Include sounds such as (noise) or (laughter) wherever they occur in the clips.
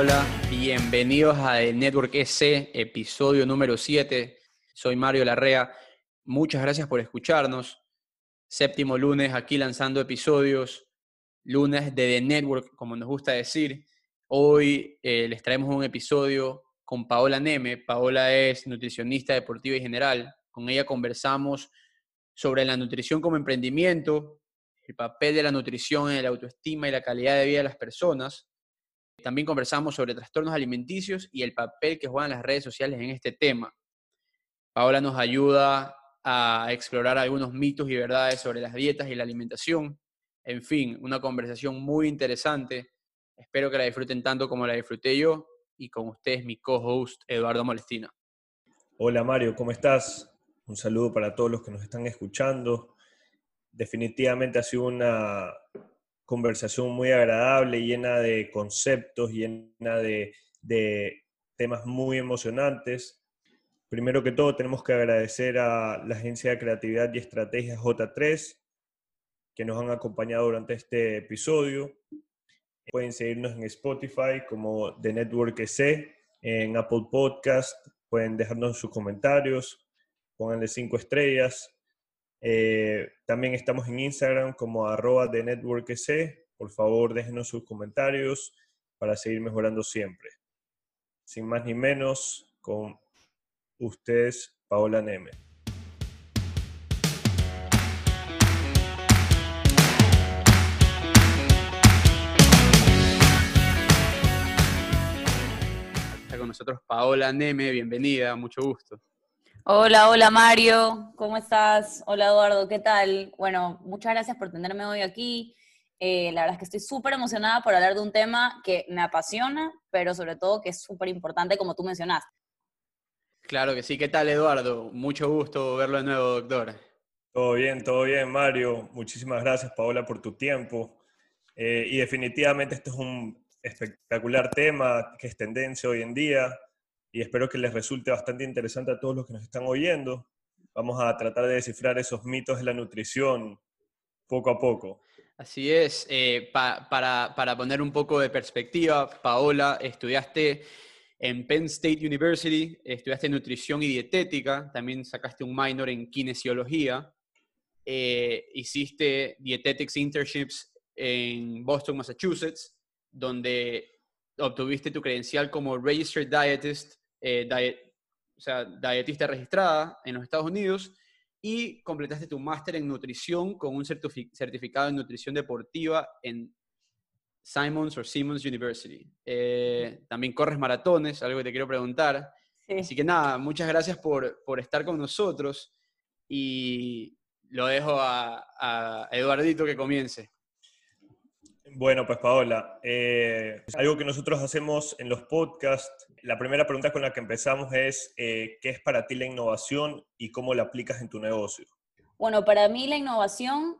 Paola. Bienvenidos a The Network EC, episodio número 7. Soy Mario Larrea. Muchas gracias por escucharnos. Séptimo lunes aquí lanzando episodios. Lunes de The Network, como nos gusta decir. Hoy eh, les traemos un episodio con Paola Neme. Paola es nutricionista deportiva y general. Con ella conversamos sobre la nutrición como emprendimiento, el papel de la nutrición en la autoestima y la calidad de vida de las personas. También conversamos sobre trastornos alimenticios y el papel que juegan las redes sociales en este tema. Paola nos ayuda a explorar algunos mitos y verdades sobre las dietas y la alimentación. En fin, una conversación muy interesante. Espero que la disfruten tanto como la disfruté yo y con ustedes mi co-host Eduardo Molestina. Hola Mario, ¿cómo estás? Un saludo para todos los que nos están escuchando. Definitivamente ha sido una conversación muy agradable, llena de conceptos, llena de, de temas muy emocionantes. Primero que todo, tenemos que agradecer a la Agencia de Creatividad y Estrategia J3, que nos han acompañado durante este episodio. Pueden seguirnos en Spotify como The Network EC, en Apple Podcast, pueden dejarnos sus comentarios, pónganle cinco estrellas. Eh, también estamos en Instagram como arroba The Network. Por favor, déjenos sus comentarios para seguir mejorando siempre. Sin más ni menos, con ustedes, Paola Neme. Está con nosotros Paola Neme, bienvenida, mucho gusto. Hola, hola Mario, ¿cómo estás? Hola Eduardo, ¿qué tal? Bueno, muchas gracias por tenerme hoy aquí. Eh, la verdad es que estoy súper emocionada por hablar de un tema que me apasiona, pero sobre todo que es súper importante como tú mencionaste. Claro que sí. ¿Qué tal, Eduardo? Mucho gusto verlo de nuevo, doctor. Todo bien, todo bien, Mario. Muchísimas gracias, Paola, por tu tiempo. Eh, y definitivamente este es un espectacular tema que es tendencia hoy en día y espero que les resulte bastante interesante a todos los que nos están oyendo. Vamos a tratar de descifrar esos mitos de la nutrición poco a poco. Así es. Eh, pa- para, para poner un poco de perspectiva, Paola, estudiaste en Penn State University, estudiaste nutrición y dietética, también sacaste un minor en kinesiología, eh, hiciste dietetics internships en Boston, Massachusetts, donde obtuviste tu credencial como Registered Dietist, eh, diet- o sea, dietista registrada en los Estados Unidos, y completaste tu máster en nutrición con un certifi- certificado en nutrición deportiva en Simons or Simmons University. Eh, también corres maratones, algo que te quiero preguntar. Así que nada, muchas gracias por, por estar con nosotros y lo dejo a, a Eduardito que comience. Bueno, pues Paola, eh, algo que nosotros hacemos en los podcasts, la primera pregunta con la que empezamos es, eh, ¿qué es para ti la innovación y cómo la aplicas en tu negocio? Bueno, para mí la innovación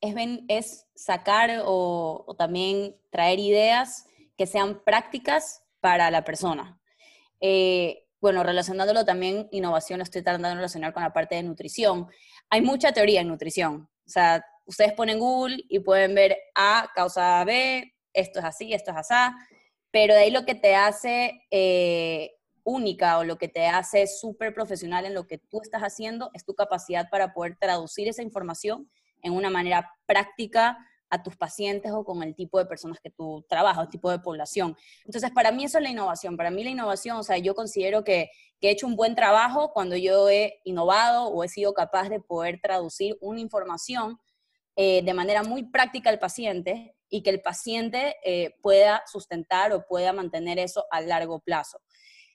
es, es sacar o, o también traer ideas que sean prácticas para la persona. Eh, bueno, relacionándolo también, innovación lo estoy tratando de relacionar con la parte de nutrición. Hay mucha teoría en nutrición. O sea, ustedes ponen Google y pueden ver A causa B, esto es así, esto es así, pero de ahí lo que te hace eh, única o lo que te hace súper profesional en lo que tú estás haciendo es tu capacidad para poder traducir esa información en una manera práctica a tus pacientes o con el tipo de personas que tú trabajas, el tipo de población. Entonces, para mí eso es la innovación. Para mí la innovación, o sea, yo considero que, que he hecho un buen trabajo cuando yo he innovado o he sido capaz de poder traducir una información eh, de manera muy práctica al paciente y que el paciente eh, pueda sustentar o pueda mantener eso a largo plazo.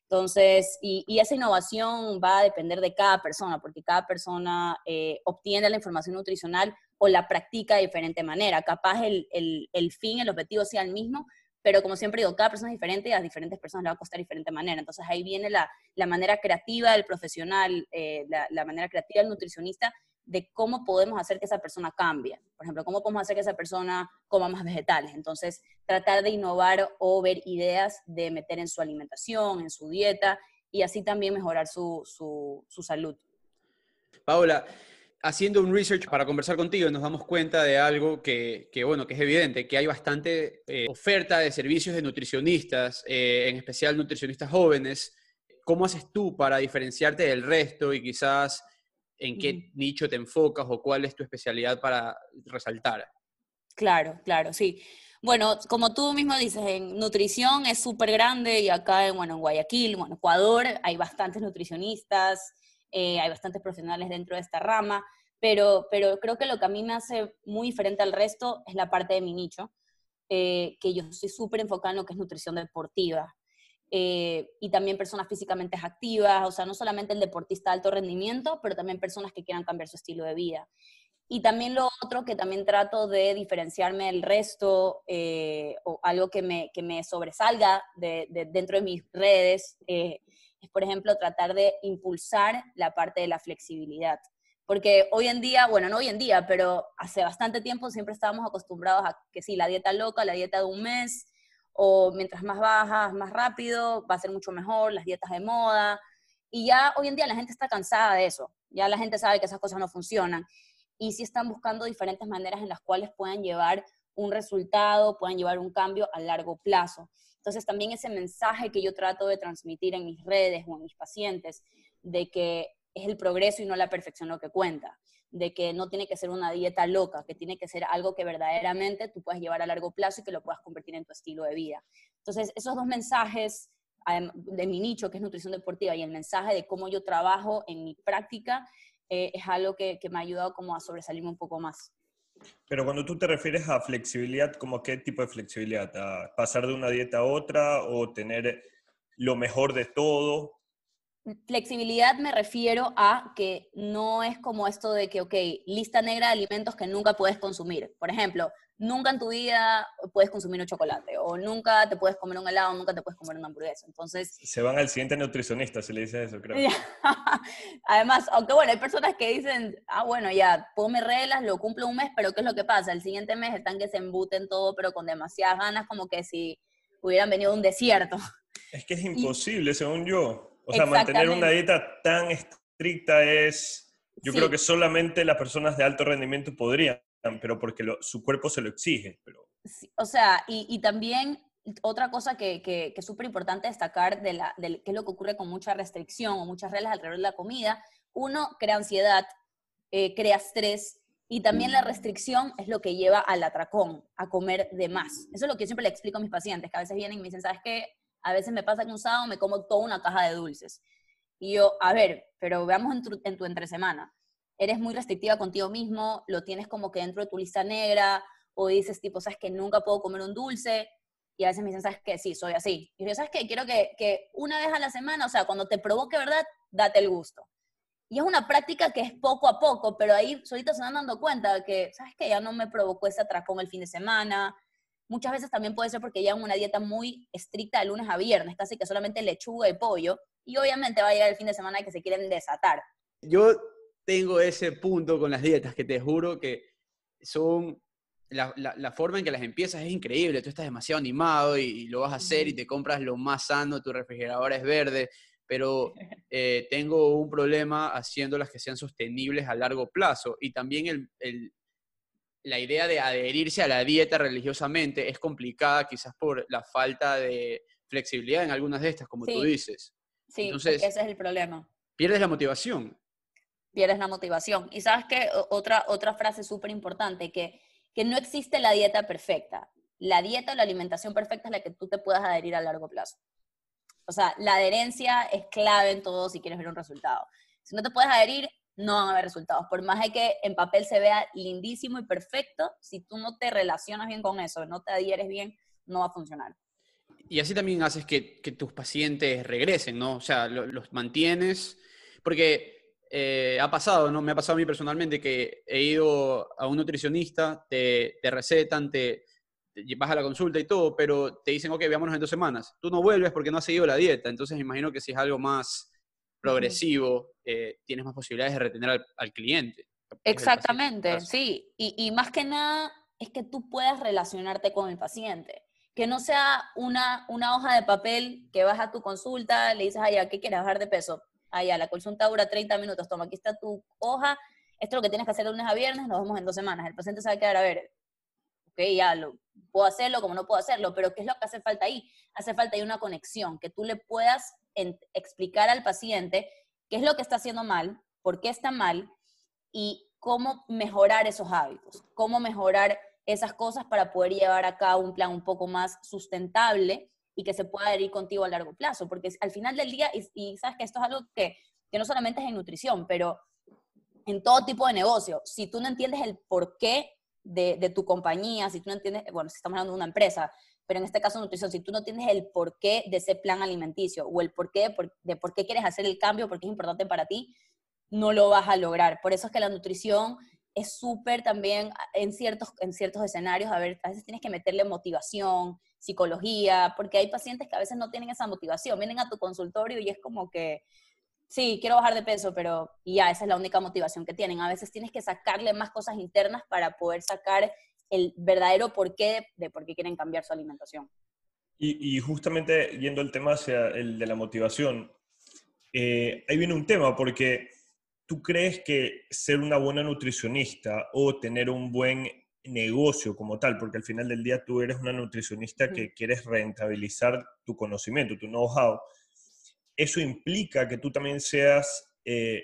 Entonces, y, y, esa innovación va a depender de cada persona, porque cada persona eh, obtiene la información nutricional o la practica de diferente manera. Capaz el, el, el, fin, el objetivo sea el mismo, pero como siempre digo, cada persona es diferente y a diferentes personas le va a costar de diferente manera. Entonces ahí viene la, la manera creativa del profesional, la, la manera creativa del nutricionista de cómo podemos hacer que esa persona cambie. Por ejemplo, cómo podemos hacer que esa persona coma más vegetales. Entonces, tratar de innovar o ver ideas de meter en su alimentación, en su dieta, y así también mejorar su, su, salud. Paola, haciendo un research para conversar contigo nos damos cuenta de algo que, bueno, que es evidente, que hay bastante eh, oferta de servicios de nutricionistas, eh, en especial nutricionistas jóvenes. ¿Cómo haces tú para diferenciarte del resto y quizás en qué nicho te enfocas o cuál es tu especialidad para resaltar? Claro, claro, sí. Bueno, como tú mismo dices, en nutrición es súper grande y acá en, bueno, en Guayaquil, bueno, Ecuador, hay bastantes nutricionistas, eh, hay bastantes profesionales dentro de esta rama, pero, pero creo que lo que a mí me hace muy diferente al resto es la parte de mi nicho, eh, que yo estoy súper enfocada en lo que es nutrición deportiva. Eh, y también personas físicamente activas, o sea, no solamente el deportista de alto rendimiento, pero también personas que quieran cambiar su estilo de vida. Y también lo otro que también trato de diferenciarme del resto o algo que me, que me sobresalga de, dentro de mis redes es, por ejemplo, tratar de impulsar la parte de la flexibilidad. Porque hoy en día, bueno, no hoy en día, pero hace bastante tiempo siempre estábamos acostumbrados a que sí, la dieta loca, la dieta de un mes, o mientras más bajas, más rápido, va a ser mucho mejor, las dietas de moda. Y ya hoy en día la gente está cansada de eso. Ya la gente sabe que esas cosas no funcionan. Y sí están buscando diferentes maneras en las cuales puedan llevar un resultado, puedan llevar un cambio a largo plazo. Entonces también ese mensaje que yo trato de transmitir en mis redes o en mis pacientes, de que es el progreso y no la perfección lo que cuenta, de que no tiene que ser una dieta loca, que tiene que ser algo que verdaderamente tú puedas llevar a largo plazo y que lo puedas convertir en tu estilo de vida. Entonces, esos dos mensajes de mi nicho, que es nutrición deportiva, y el mensaje de cómo yo trabajo en mi práctica, eh, es algo que, me ha ayudado como a sobresalirme un poco más. Pero cuando tú te refieres a flexibilidad, ¿cómo qué tipo de flexibilidad? ¿A pasar de una dieta a otra o tener lo mejor de todo? Flexibilidad me refiero a que no es como esto de que, ok, lista negra de alimentos que nunca puedes consumir. Por ejemplo, nunca en tu vida puedes consumir un chocolate, o nunca te puedes comer un helado, nunca te puedes comer una hamburguesa. Entonces... Se van al siguiente nutricionista si le dices eso, creo. (laughs) Además, aunque bueno, hay personas que dicen, ah, bueno, ya, pongo mis reglas, lo cumplo un mes, pero ¿qué es lo que pasa? El siguiente mes están que se embuten todo, pero con demasiadas ganas, como que si hubieran venido de un desierto. Es que es imposible, según yo. O sea, mantener una dieta tan estricta es... Yo creo que solamente las personas de alto rendimiento podrían pero porque su cuerpo se lo exige. Pero... o sea, y, también otra cosa que, que, es súper importante destacar de, la, qué es lo que ocurre con mucha restricción o muchas reglas alrededor de la comida, uno crea ansiedad, eh, crea estrés y también la restricción es lo que lleva al atracón, a comer de más. Eso es lo que yo siempre le explico a mis pacientes, que a veces vienen y me dicen, ¿sabes qué? A veces me pasa que un sábado me como toda una caja de dulces. Y yo, a ver, pero veamos en tu, en tu eres muy restrictiva contigo mismo, lo tienes como que dentro de tu lista negra, o dices tipo, sabes que nunca puedo comer un dulce, y a veces me dicen, sabes que sí, soy así. Y yo, sabes que quiero que, que una vez a la semana, o sea, cuando te provoque, ¿verdad? Date el gusto. Y es una práctica que es poco a poco, pero ahí solitos se van dando cuenta que, ¿sabes que Ya no me provocó ese atracón el fin de semana. Muchas veces también puede ser porque llevan una dieta muy estricta de lunes a viernes, casi que solamente lechuga y pollo, y obviamente va a llegar el fin de semana que se quieren desatar. Yo tengo ese punto con las dietas que te juro que son la, la, forma en que las empiezas es increíble. Tú estás demasiado animado y, lo vas a hacer y te compras lo más sano, tu refrigerador es verde, pero (laughs) eh, tengo un problema haciéndolas que sean sostenibles a largo plazo. Y también el, el, la idea de adherirse a la dieta religiosamente es complicada quizás por la falta de flexibilidad en algunas de estas, como tú dices. Sí, Entonces, ese es el problema. Pierdes la motivación pierdes la motivación. Y sabes que otra, otra frase súper importante, que, que no existe la dieta perfecta. La dieta o la alimentación perfecta es la que tú te puedas adherir a largo plazo. O sea, la adherencia es clave en todo si quieres ver un resultado. Si no te puedes adherir, no van a haber resultados. Por más de que en papel se vea lindísimo y perfecto, si tú no te relacionas bien con eso, no te adhieres bien, no va a funcionar. Y así también haces que, tus pacientes regresen, ¿no? O sea, los mantienes, porque eh, ha pasado, ¿no? Me ha pasado a mí personalmente que he ido a un nutricionista, te, recetan, te, vas a la consulta y todo, pero te dicen, ok, veámonos en dos semanas. Tú no vuelves porque no has seguido la dieta. Entonces, imagino que si es algo más progresivo, eh, tienes más posibilidades de retener al, cliente. Exactamente, sí. Y, y, más que nada es que tú puedas relacionarte con el paciente. Que no sea una, una hoja de papel que vas a tu consulta, le dices, ay, ¿a qué quieres bajar de peso? allá, la consulta dura 30 minutos, toma, aquí está tu hoja esto es lo que tienes que hacer de lunes a viernes, nos vemos en dos semanas. El paciente sabe quedar a ver, ok, ya lo, puedo hacerlo como no puedo hacerlo, pero ¿qué es lo que hace falta ahí? Hace falta ahí una conexión, que tú le puedas explicar al paciente qué es lo que está haciendo mal, por qué está mal y cómo mejorar esos hábitos, cómo mejorar esas cosas para poder llevar a cabo un plan un poco más sustentable y que se pueda adherir contigo a largo plazo, porque al final del día, y, sabes que esto es algo que, que no solamente es en nutrición, pero en todo tipo de negocio, si tú no entiendes el porqué de, de tu compañía, si tú no entiendes, bueno, si estamos hablando de una empresa, pero en este caso nutrición, si tú no tienes el porqué de ese plan alimenticio o el porqué de por, de por qué quieres hacer el cambio, porque es importante para ti, no lo vas a lograr. Por eso es que la nutrición es súper también en ciertos, en ciertos escenarios, a ver, a veces tienes que meterle motivación, psicología, porque hay pacientes que a veces no tienen esa motivación, vienen a tu consultorio y es como que, sí, quiero bajar de peso, pero ya, esa es la única motivación que tienen. A veces tienes que sacarle más cosas internas para poder sacar el verdadero porqué de por qué quieren cambiar su alimentación. Y, justamente yendo al tema hacia el de la motivación, eh, ahí viene un tema, porque ¿tú crees que ser una buena nutricionista o tener un buen negocio como tal, porque al final del día tú eres una nutricionista que quieres rentabilizar tu conocimiento, tu know-how, eso implica que tú también seas eh,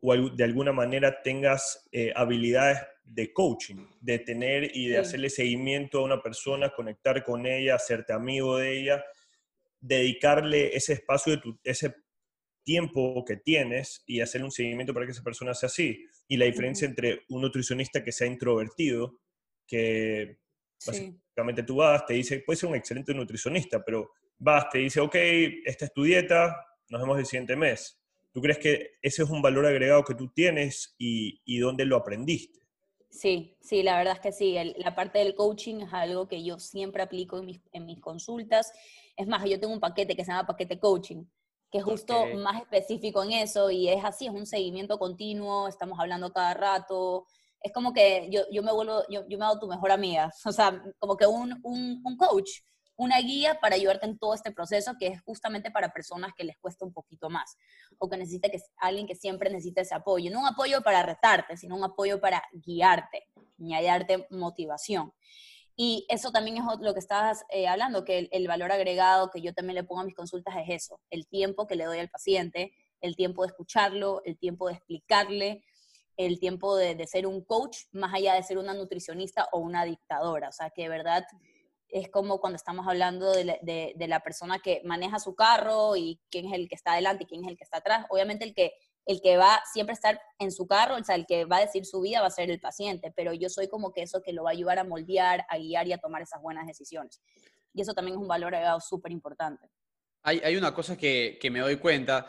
o de alguna manera tengas eh, habilidades de coaching, de tener y de hacerle seguimiento a una persona, conectar con ella, hacerte amigo de ella, dedicarle ese espacio de tu, ese tiempo que tienes y hacer un seguimiento para que esa persona sea así. Y la diferencia entre un nutricionista que sea introvertido, que básicamente tú vas, te dice, puede ser un excelente nutricionista, pero vas, te dice, ok, esta es tu dieta, nos vemos el siguiente mes. ¿Tú crees que ese es un valor agregado que tú tienes y, y dónde lo aprendiste? Sí, sí, la verdad es que sí. la parte del coaching es algo que yo siempre aplico en mis, en mis consultas. Es más, yo tengo un paquete que se llama paquete coaching, que es justo más específico en eso y es así, es un seguimiento continuo, estamos hablando cada rato, es como que yo, yo me vuelvo, yo, yo, me hago tu mejor amiga, (laughs) o sea, como que un, un, un, coach, una guía para ayudarte en todo este proceso que es justamente para personas que les cuesta un poquito más o que necesita que alguien que siempre necesita ese apoyo, no un apoyo para retarte, sino un apoyo para guiarte, añadarte motivación. Y eso también es lo que estabas eh, hablando, que el, valor agregado que yo también le pongo a mis consultas es eso, el tiempo que le doy al paciente, el tiempo de escucharlo, el tiempo de explicarle, el tiempo de, ser un coach, más allá de ser una nutricionista o una dictadora. O sea, que de verdad es como cuando estamos hablando de la, persona que maneja su carro y quién es el que está adelante y quién es el que está atrás. Obviamente el que el que va siempre a estar en su carro, o sea, el que va a decir su vida va a ser el paciente, pero yo soy como que eso que lo va a ayudar a moldear, a guiar y a tomar esas buenas decisiones. Y eso también es un valor agregado súper importante. Hay, hay, una cosa que, que, me doy cuenta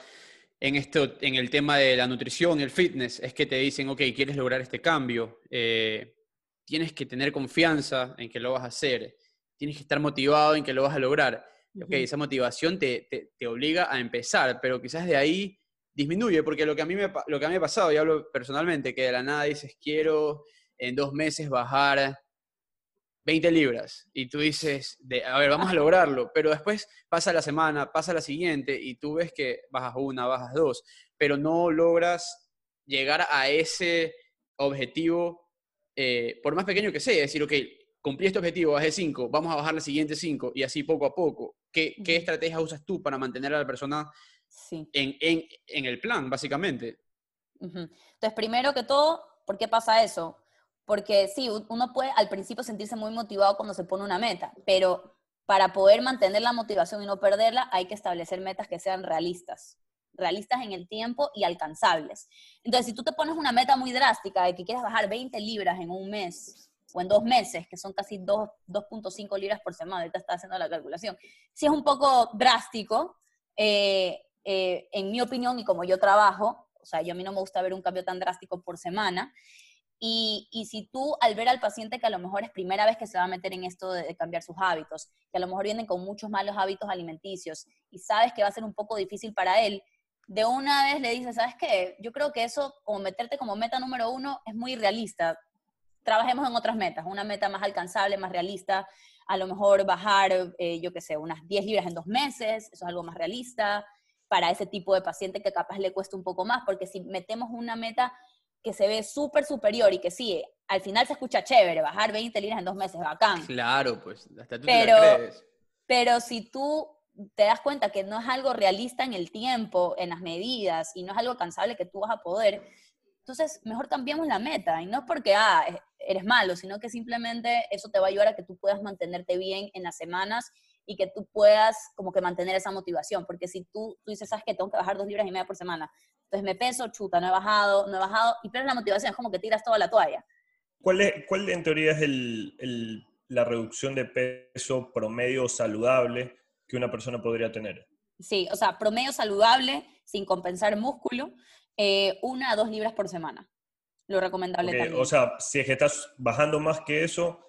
en, esto, en el tema de la nutrición y el fitness, es que te dicen, ok, quieres lograr este cambio, eh, tienes que tener confianza en que lo vas a hacer, tienes que estar motivado en que lo vas a lograr. Ok, esa motivación te, te, te obliga a empezar, pero quizás de ahí disminuye, porque lo que, a mí me, lo que a mí me ha pasado, y hablo personalmente, que de la nada dices, quiero en dos meses bajar 20 libras, y tú dices, de, a ver, vamos a lograrlo, pero después pasa la semana, pasa la siguiente, y tú ves que bajas una, bajas dos, pero no logras llegar a ese objetivo, eh, por más pequeño que sea, es decir, ok, cumplí este objetivo, bajé 5, vamos a bajar la siguiente 5, y así poco a poco. ¿Qué, ¿Qué estrategia usas tú para mantener a la persona en, el plan, básicamente. Entonces, primero que todo, ¿por qué pasa eso? Porque sí, uno puede al principio sentirse muy motivado cuando se pone una meta, pero para poder mantener la motivación y no perderla, hay que establecer metas que sean realistas, realistas en el tiempo y alcanzables. Entonces, si tú te pones una meta muy drástica de que quieres bajar 20 libras en un mes o en dos meses, que son casi 2.5 libras por semana, ahorita está haciendo la calculación, si es un poco drástico, eh, eh, en mi opinión y como yo trabajo, o sea, yo a mí no me gusta ver un cambio tan drástico por semana. Y, y, si tú al ver al paciente que a lo mejor es primera vez que se va a meter en esto de, cambiar sus hábitos, que a lo mejor vienen con muchos malos hábitos alimenticios y sabes que va a ser un poco difícil para él, de una vez le dices, ¿sabes qué? Yo creo que eso, como meterte como meta número uno, es muy realista. Trabajemos en otras metas, una meta más alcanzable, más realista, a lo mejor bajar, eh, yo qué sé, unas 10 libras en dos meses, eso es algo más realista para ese tipo de paciente que capaz le cuesta un poco más, porque si metemos una meta que se ve súper superior y que sí, al final se escucha chévere, bajar 20 libras en dos meses, bacán. Claro, pues, hasta tú pero, te crees. Pero si tú te das cuenta que no es algo realista en el tiempo, en las medidas, y no es algo alcanzable que tú vas a poder, entonces mejor cambiamos la meta. Y no es porque, ah, eres malo, sino que simplemente eso te va a ayudar a que tú puedas mantenerte bien en las semanas y que tú puedas como que mantener esa motivación. Porque si tú, tú dices, sabes que tengo que bajar dos libras y media por semana, entonces me peso, chuta, no he bajado, no he bajado, y pierdes la motivación, es como que tiras toda la toalla. ¿Cuál, es, cuál en teoría es el, el, la reducción de peso promedio saludable que una persona podría tener? Sí, o sea, promedio saludable, sin compensar músculo, eh, una a dos libras por semana. Lo recomendable también. O sea, si es que estás bajando más que eso,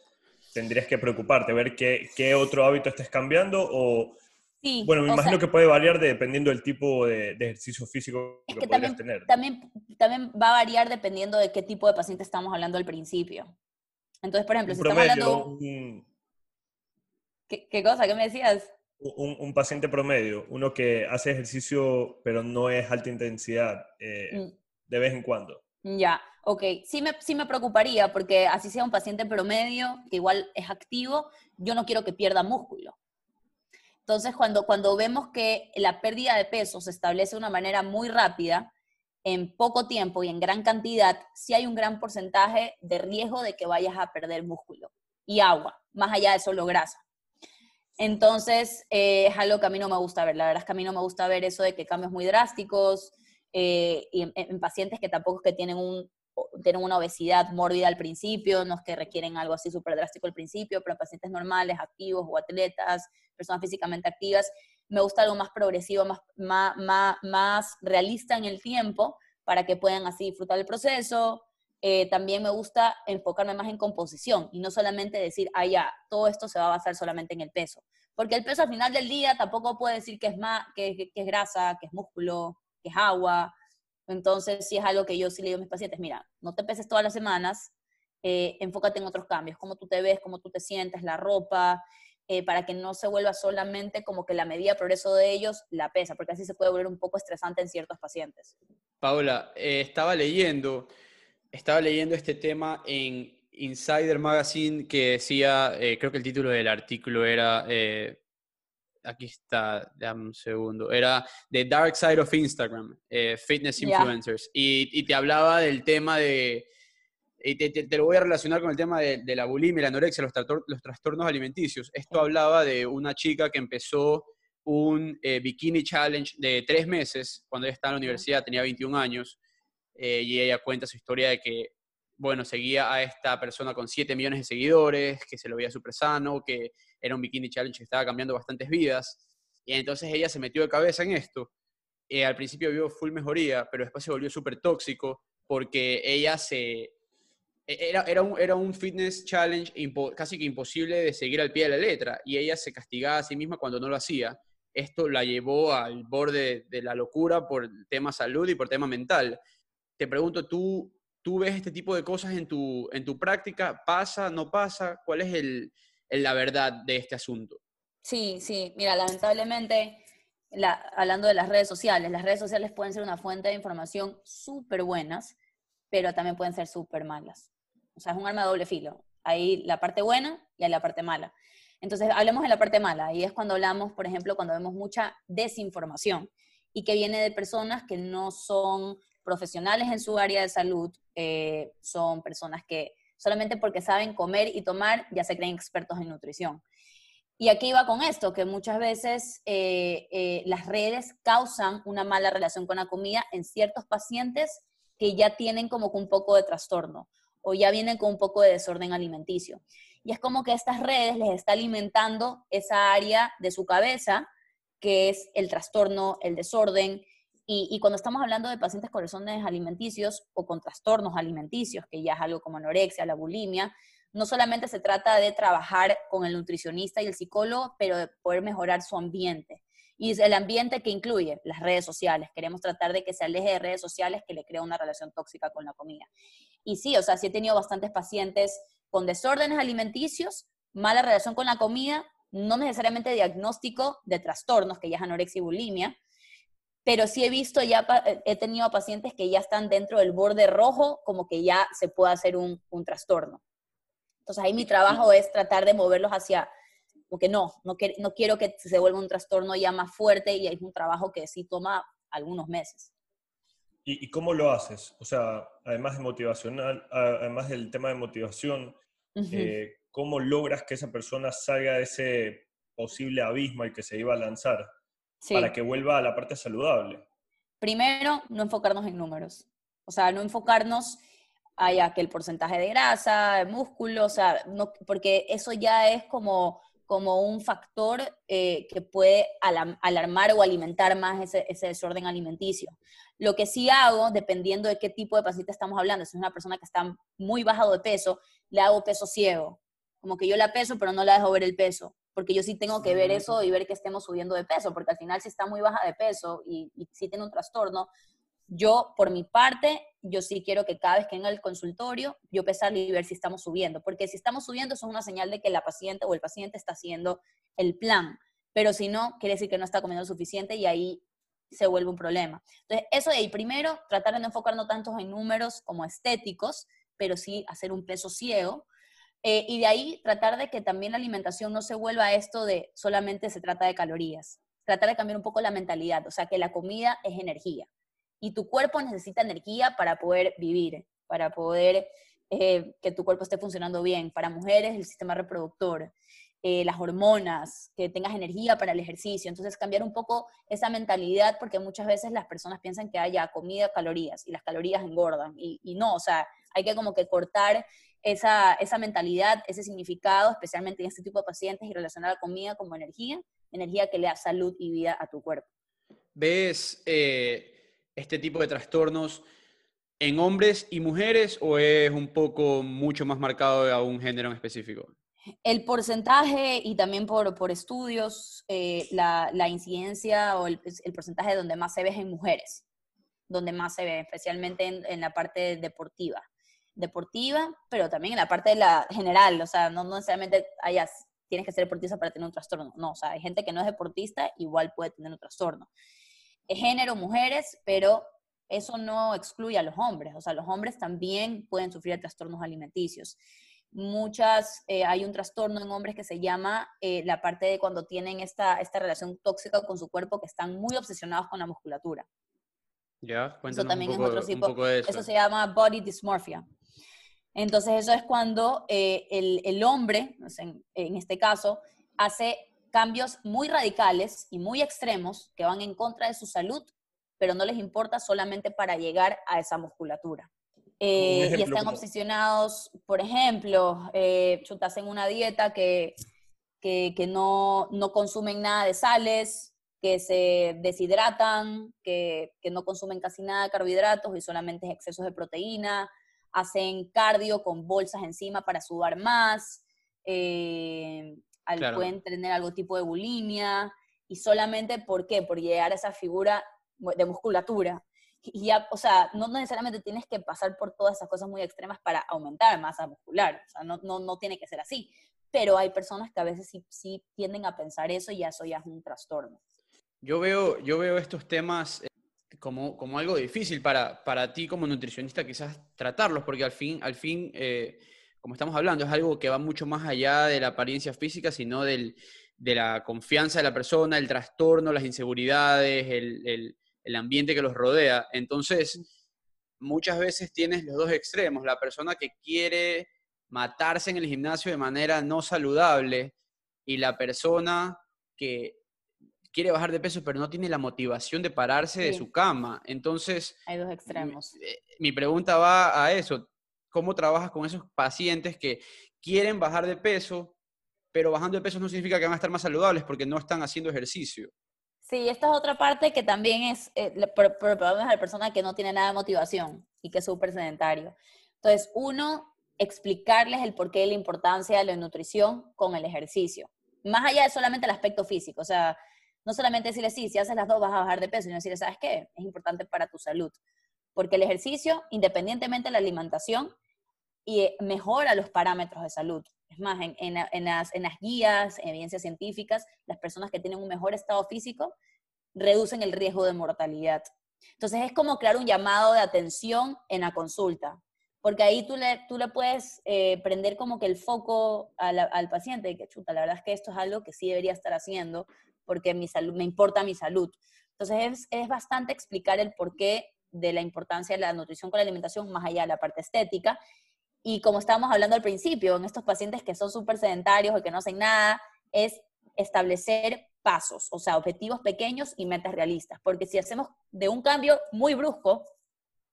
tendrías que preocuparte, ver qué, qué otro hábito estás cambiando o... Sí, bueno, me imagino que puede variar dependiendo del tipo de, ejercicio físico que, que también, tener. También, también va a variar dependiendo de qué tipo de paciente estamos hablando al principio. Entonces, por ejemplo, si estamos hablando... ¿Qué, ¿Qué, cosa? ¿Qué me decías? Un, un, paciente promedio, uno que hace ejercicio pero no es alta intensidad eh, mm. de vez en cuando. Ya, ok. Sí me, sí me preocuparía porque así sea un paciente promedio, que igual es activo, yo no quiero que pierda músculo. Entonces, cuando, cuando vemos que la pérdida de peso se establece de una manera muy rápida, en poco tiempo y en gran cantidad, sí hay un gran porcentaje de riesgo de que vayas a perder músculo y agua, más allá de solo grasa. Entonces, eh, es algo que a mí no me gusta ver. La verdad es que a mí no me gusta ver eso de que cambios muy drásticos, eh, y en, pacientes que tampoco es que tienen, un, tienen una obesidad mórbida al principio, no es que requieren algo así súper drástico al principio, pero en pacientes normales, activos o atletas, personas físicamente activas, me gusta algo más progresivo, más, más, más, realista en el tiempo para que puedan así disfrutar el proceso. Eh, también me gusta enfocarme más en composición y no solamente decir, ah, ya, todo esto se va a basar solamente en el peso. Porque el peso al final del día tampoco puede decir que es, más, que, es grasa, que es músculo, que es agua. Entonces, si es algo que yo sí le digo a mis pacientes, mira, no te peses todas las semanas, eh, enfócate en otros cambios, cómo tú te ves, cómo tú te sientes, la ropa, eh, para que no se vuelva solamente como que la medida de progreso de ellos la pesa, porque así se puede volver un poco estresante en ciertos pacientes. Paula, eh, estaba leyendo, estaba leyendo este tema en Insider Magazine que decía, creo que el título del artículo era aquí está, dame un segundo, era The Dark Side of Instagram, eh, Fitness Influencers, y, te hablaba del tema de, y te, lo voy a relacionar con el tema de, la bulimia, la anorexia, los, los, trastornos alimenticios. Esto hablaba de una chica que empezó un eh, bikini challenge de tres meses cuando ella estaba en la universidad, tenía 21 años, eh, y ella cuenta su historia de que bueno, seguía a esta persona con 7 millones de seguidores, que se lo veía súper que era un bikini challenge que estaba cambiando bastantes vidas. Y entonces ella se metió de cabeza en esto. Eh, al principio vio full mejoría, pero después se volvió súper tóxico porque ella se... E, era, era, un, era un fitness challenge casi que imposible de seguir al pie de la letra y ella se castigaba a sí misma cuando no lo hacía. Esto la llevó al borde de la locura por tema salud y por tema mental. Te pregunto, ¿tú ¿Tú ves este tipo de cosas en tu, en tu práctica? ¿Pasa? ¿No pasa? ¿Cuál es el, la verdad de este asunto? Sí, sí. Mira, lamentablemente, hablando de las redes sociales, las redes sociales pueden ser una fuente de información súper buenas, pero también pueden ser súper malas. O sea, es un arma de doble filo. Hay la parte buena y hay la parte mala. Entonces, hablemos de la parte mala. Y es cuando hablamos, por ejemplo, cuando vemos mucha desinformación y que viene de personas que no son profesionales en su área de salud, eh, son personas que solamente porque saben comer y tomar ya se creen expertos en nutrición. Y aquí va con esto, que muchas veces eh, eh, las redes causan una mala relación con la comida en ciertos pacientes que ya tienen como que un poco de trastorno o ya vienen con un poco de desorden alimenticio. Y es como que estas redes les está alimentando esa área de su cabeza, que es el trastorno, el desorden, y, cuando estamos hablando de pacientes con desórdenes alimenticios o con trastornos alimenticios, que ya es algo como anorexia, la bulimia, no solamente se trata de trabajar con el nutricionista y el psicólogo, pero de poder mejorar su ambiente. Y el ambiente que incluye las redes sociales. Queremos tratar de que se aleje de redes sociales que le crea una relación tóxica con la comida. Y sí, o sea, sí he tenido bastantes pacientes con desórdenes alimenticios, mala relación con la comida, no necesariamente diagnóstico de trastornos, que ya es anorexia y bulimia, pero sí he visto ya, he tenido pacientes que ya están dentro del borde rojo, como que ya se puede hacer un, un trastorno. Entonces ahí mi trabajo es tratar de moverlos hacia, porque no, no, no quiero que se vuelva un trastorno ya más fuerte y es un trabajo que sí toma algunos meses. ¿Y, cómo lo haces? O sea, además de motivacional, además del tema de motivación, eh, ¿cómo logras que esa persona salga de ese posible abismo al que se iba a lanzar? Para que vuelva a la parte saludable? Primero, no enfocarnos en números. O sea, no enfocarnos a que el porcentaje de grasa, de músculo, o sea, no, porque eso ya es como, como un factor eh, que puede alarmar o alimentar más ese, ese, desorden alimenticio. Lo que sí hago, dependiendo de qué tipo de paciente estamos hablando, si es una persona que está muy bajado de peso, le hago peso ciego. Como que yo la peso, pero no la dejo ver el peso porque yo sí tengo que ver eso y ver que estemos subiendo de peso, porque al final si está muy baja de peso y, si tiene un trastorno, yo por mi parte, yo sí quiero que cada vez que venga el consultorio, yo pesarle y ver si estamos subiendo, porque si estamos subiendo eso es una señal de que la paciente o el paciente está haciendo el plan, pero si no, quiere decir que no está comiendo lo suficiente y ahí se vuelve un problema. Entonces, eso de ahí, primero, tratar de no enfocarnos tanto en números como estéticos, pero sí hacer un peso ciego, eh, y de ahí tratar de que también la alimentación no se vuelva esto de solamente se trata de calorías. Tratar de cambiar un poco la mentalidad, o sea, que la comida es energía. Y tu cuerpo necesita energía para poder vivir, para poder eh, que tu cuerpo esté funcionando bien. Para mujeres, el sistema reproductor, eh, las hormonas, que tengas energía para el ejercicio. Entonces, cambiar un poco esa mentalidad, porque muchas veces las personas piensan que haya comida, calorías, y las calorías engordan. Y, y no, o sea, hay que como que cortar esa, esa mentalidad, ese significado, especialmente en este tipo de pacientes y relacionar la comida como energía, energía que le da salud y vida a tu cuerpo. ¿Ves eh, este tipo de trastornos en hombres y mujeres o es un poco mucho más marcado a un género en específico? El porcentaje y también por, por estudios, eh, la, la, incidencia o el, el, porcentaje donde más se ve es en mujeres, donde más se ve, especialmente en, en la parte deportiva deportiva, pero también en la parte de la general, o sea, no, necesariamente hayas, tienes que ser deportista para tener un trastorno, no, o sea, hay gente que no es deportista, igual puede tener un trastorno. Género, mujeres, pero eso no excluye a los hombres, o sea, los hombres también pueden sufrir trastornos alimenticios. Muchas, eh, hay un trastorno en hombres que se llama eh, la parte de cuando tienen esta, esta relación tóxica con su cuerpo, que están muy obsesionados con la musculatura. Ya, eso también es otro tipo. eso. eso se llama body dysmorphia. Entonces eso es cuando eh, el, hombre, en, este caso, hace cambios muy radicales y muy extremos que van en contra de su salud, pero no les importa solamente para llegar a esa musculatura. Eh, y están obsesionados, por ejemplo, eh, hacen una dieta que, que, no, no, consumen nada de sales, que se deshidratan, que, que no consumen casi nada de carbohidratos y solamente excesos de proteína, hacen cardio con bolsas encima para sudar más, eh, pueden tener algún tipo de bulimia, y solamente, ¿por qué? Por llegar a esa figura de musculatura. Y ya, o sea, no necesariamente tienes que pasar por todas esas cosas muy extremas para aumentar masa muscular, o sea, no, no, no tiene que ser así, pero hay personas que a veces sí, sí tienden a pensar eso y eso ya es un trastorno. Yo veo, yo veo estos temas como, como algo difícil para, para ti como nutricionista quizás tratarlos, porque al fin, al fin eh, como estamos hablando, es algo que va mucho más allá de la apariencia física, sino del, de la confianza de la persona, el trastorno, las inseguridades, el, el, el ambiente que los rodea. Entonces, muchas veces tienes los dos extremos, la persona que quiere matarse en el gimnasio de manera no saludable y la persona que quiere bajar de peso, pero no tiene la motivación de pararse de su cama. Entonces, hay dos extremos. Eh, mi, pregunta va a eso. ¿Cómo trabajas con esos pacientes que quieren bajar de peso, pero bajando de peso no significa que van a estar más saludables porque no están haciendo ejercicio? Sí, esta es otra parte que también es, eh, por, por, la persona que no tiene nada de motivación y que es súper sedentario. Entonces, uno, explicarles el porqué de la importancia de la nutrición con el ejercicio. Más allá de solamente el aspecto físico, o sea, no solamente decirle, sí, si haces las dos vas a bajar de peso, sino decirle, ¿sabes qué? Es importante para tu salud. Porque el ejercicio, independientemente de la alimentación, y eh, mejora los parámetros de salud. Es más, en, las, en las guías, en evidencias científicas, las personas que tienen un mejor estado físico reducen el riesgo de mortalidad. Entonces es como crear un llamado de atención en la consulta, porque ahí tú le, tú le puedes eh, prender como que el foco al paciente, que chuta, la verdad es que esto es algo que sí debería estar haciendo, porque mi salud, me importa mi salud. Entonces es, es bastante explicar el porqué de la importancia de la nutrición con la alimentación más allá de la parte estética. Y como estábamos hablando al principio, en estos pacientes que son súper sedentarios o que no hacen nada, es establecer pasos, o sea, objetivos pequeños y metas realistas. Porque si hacemos de un cambio muy brusco,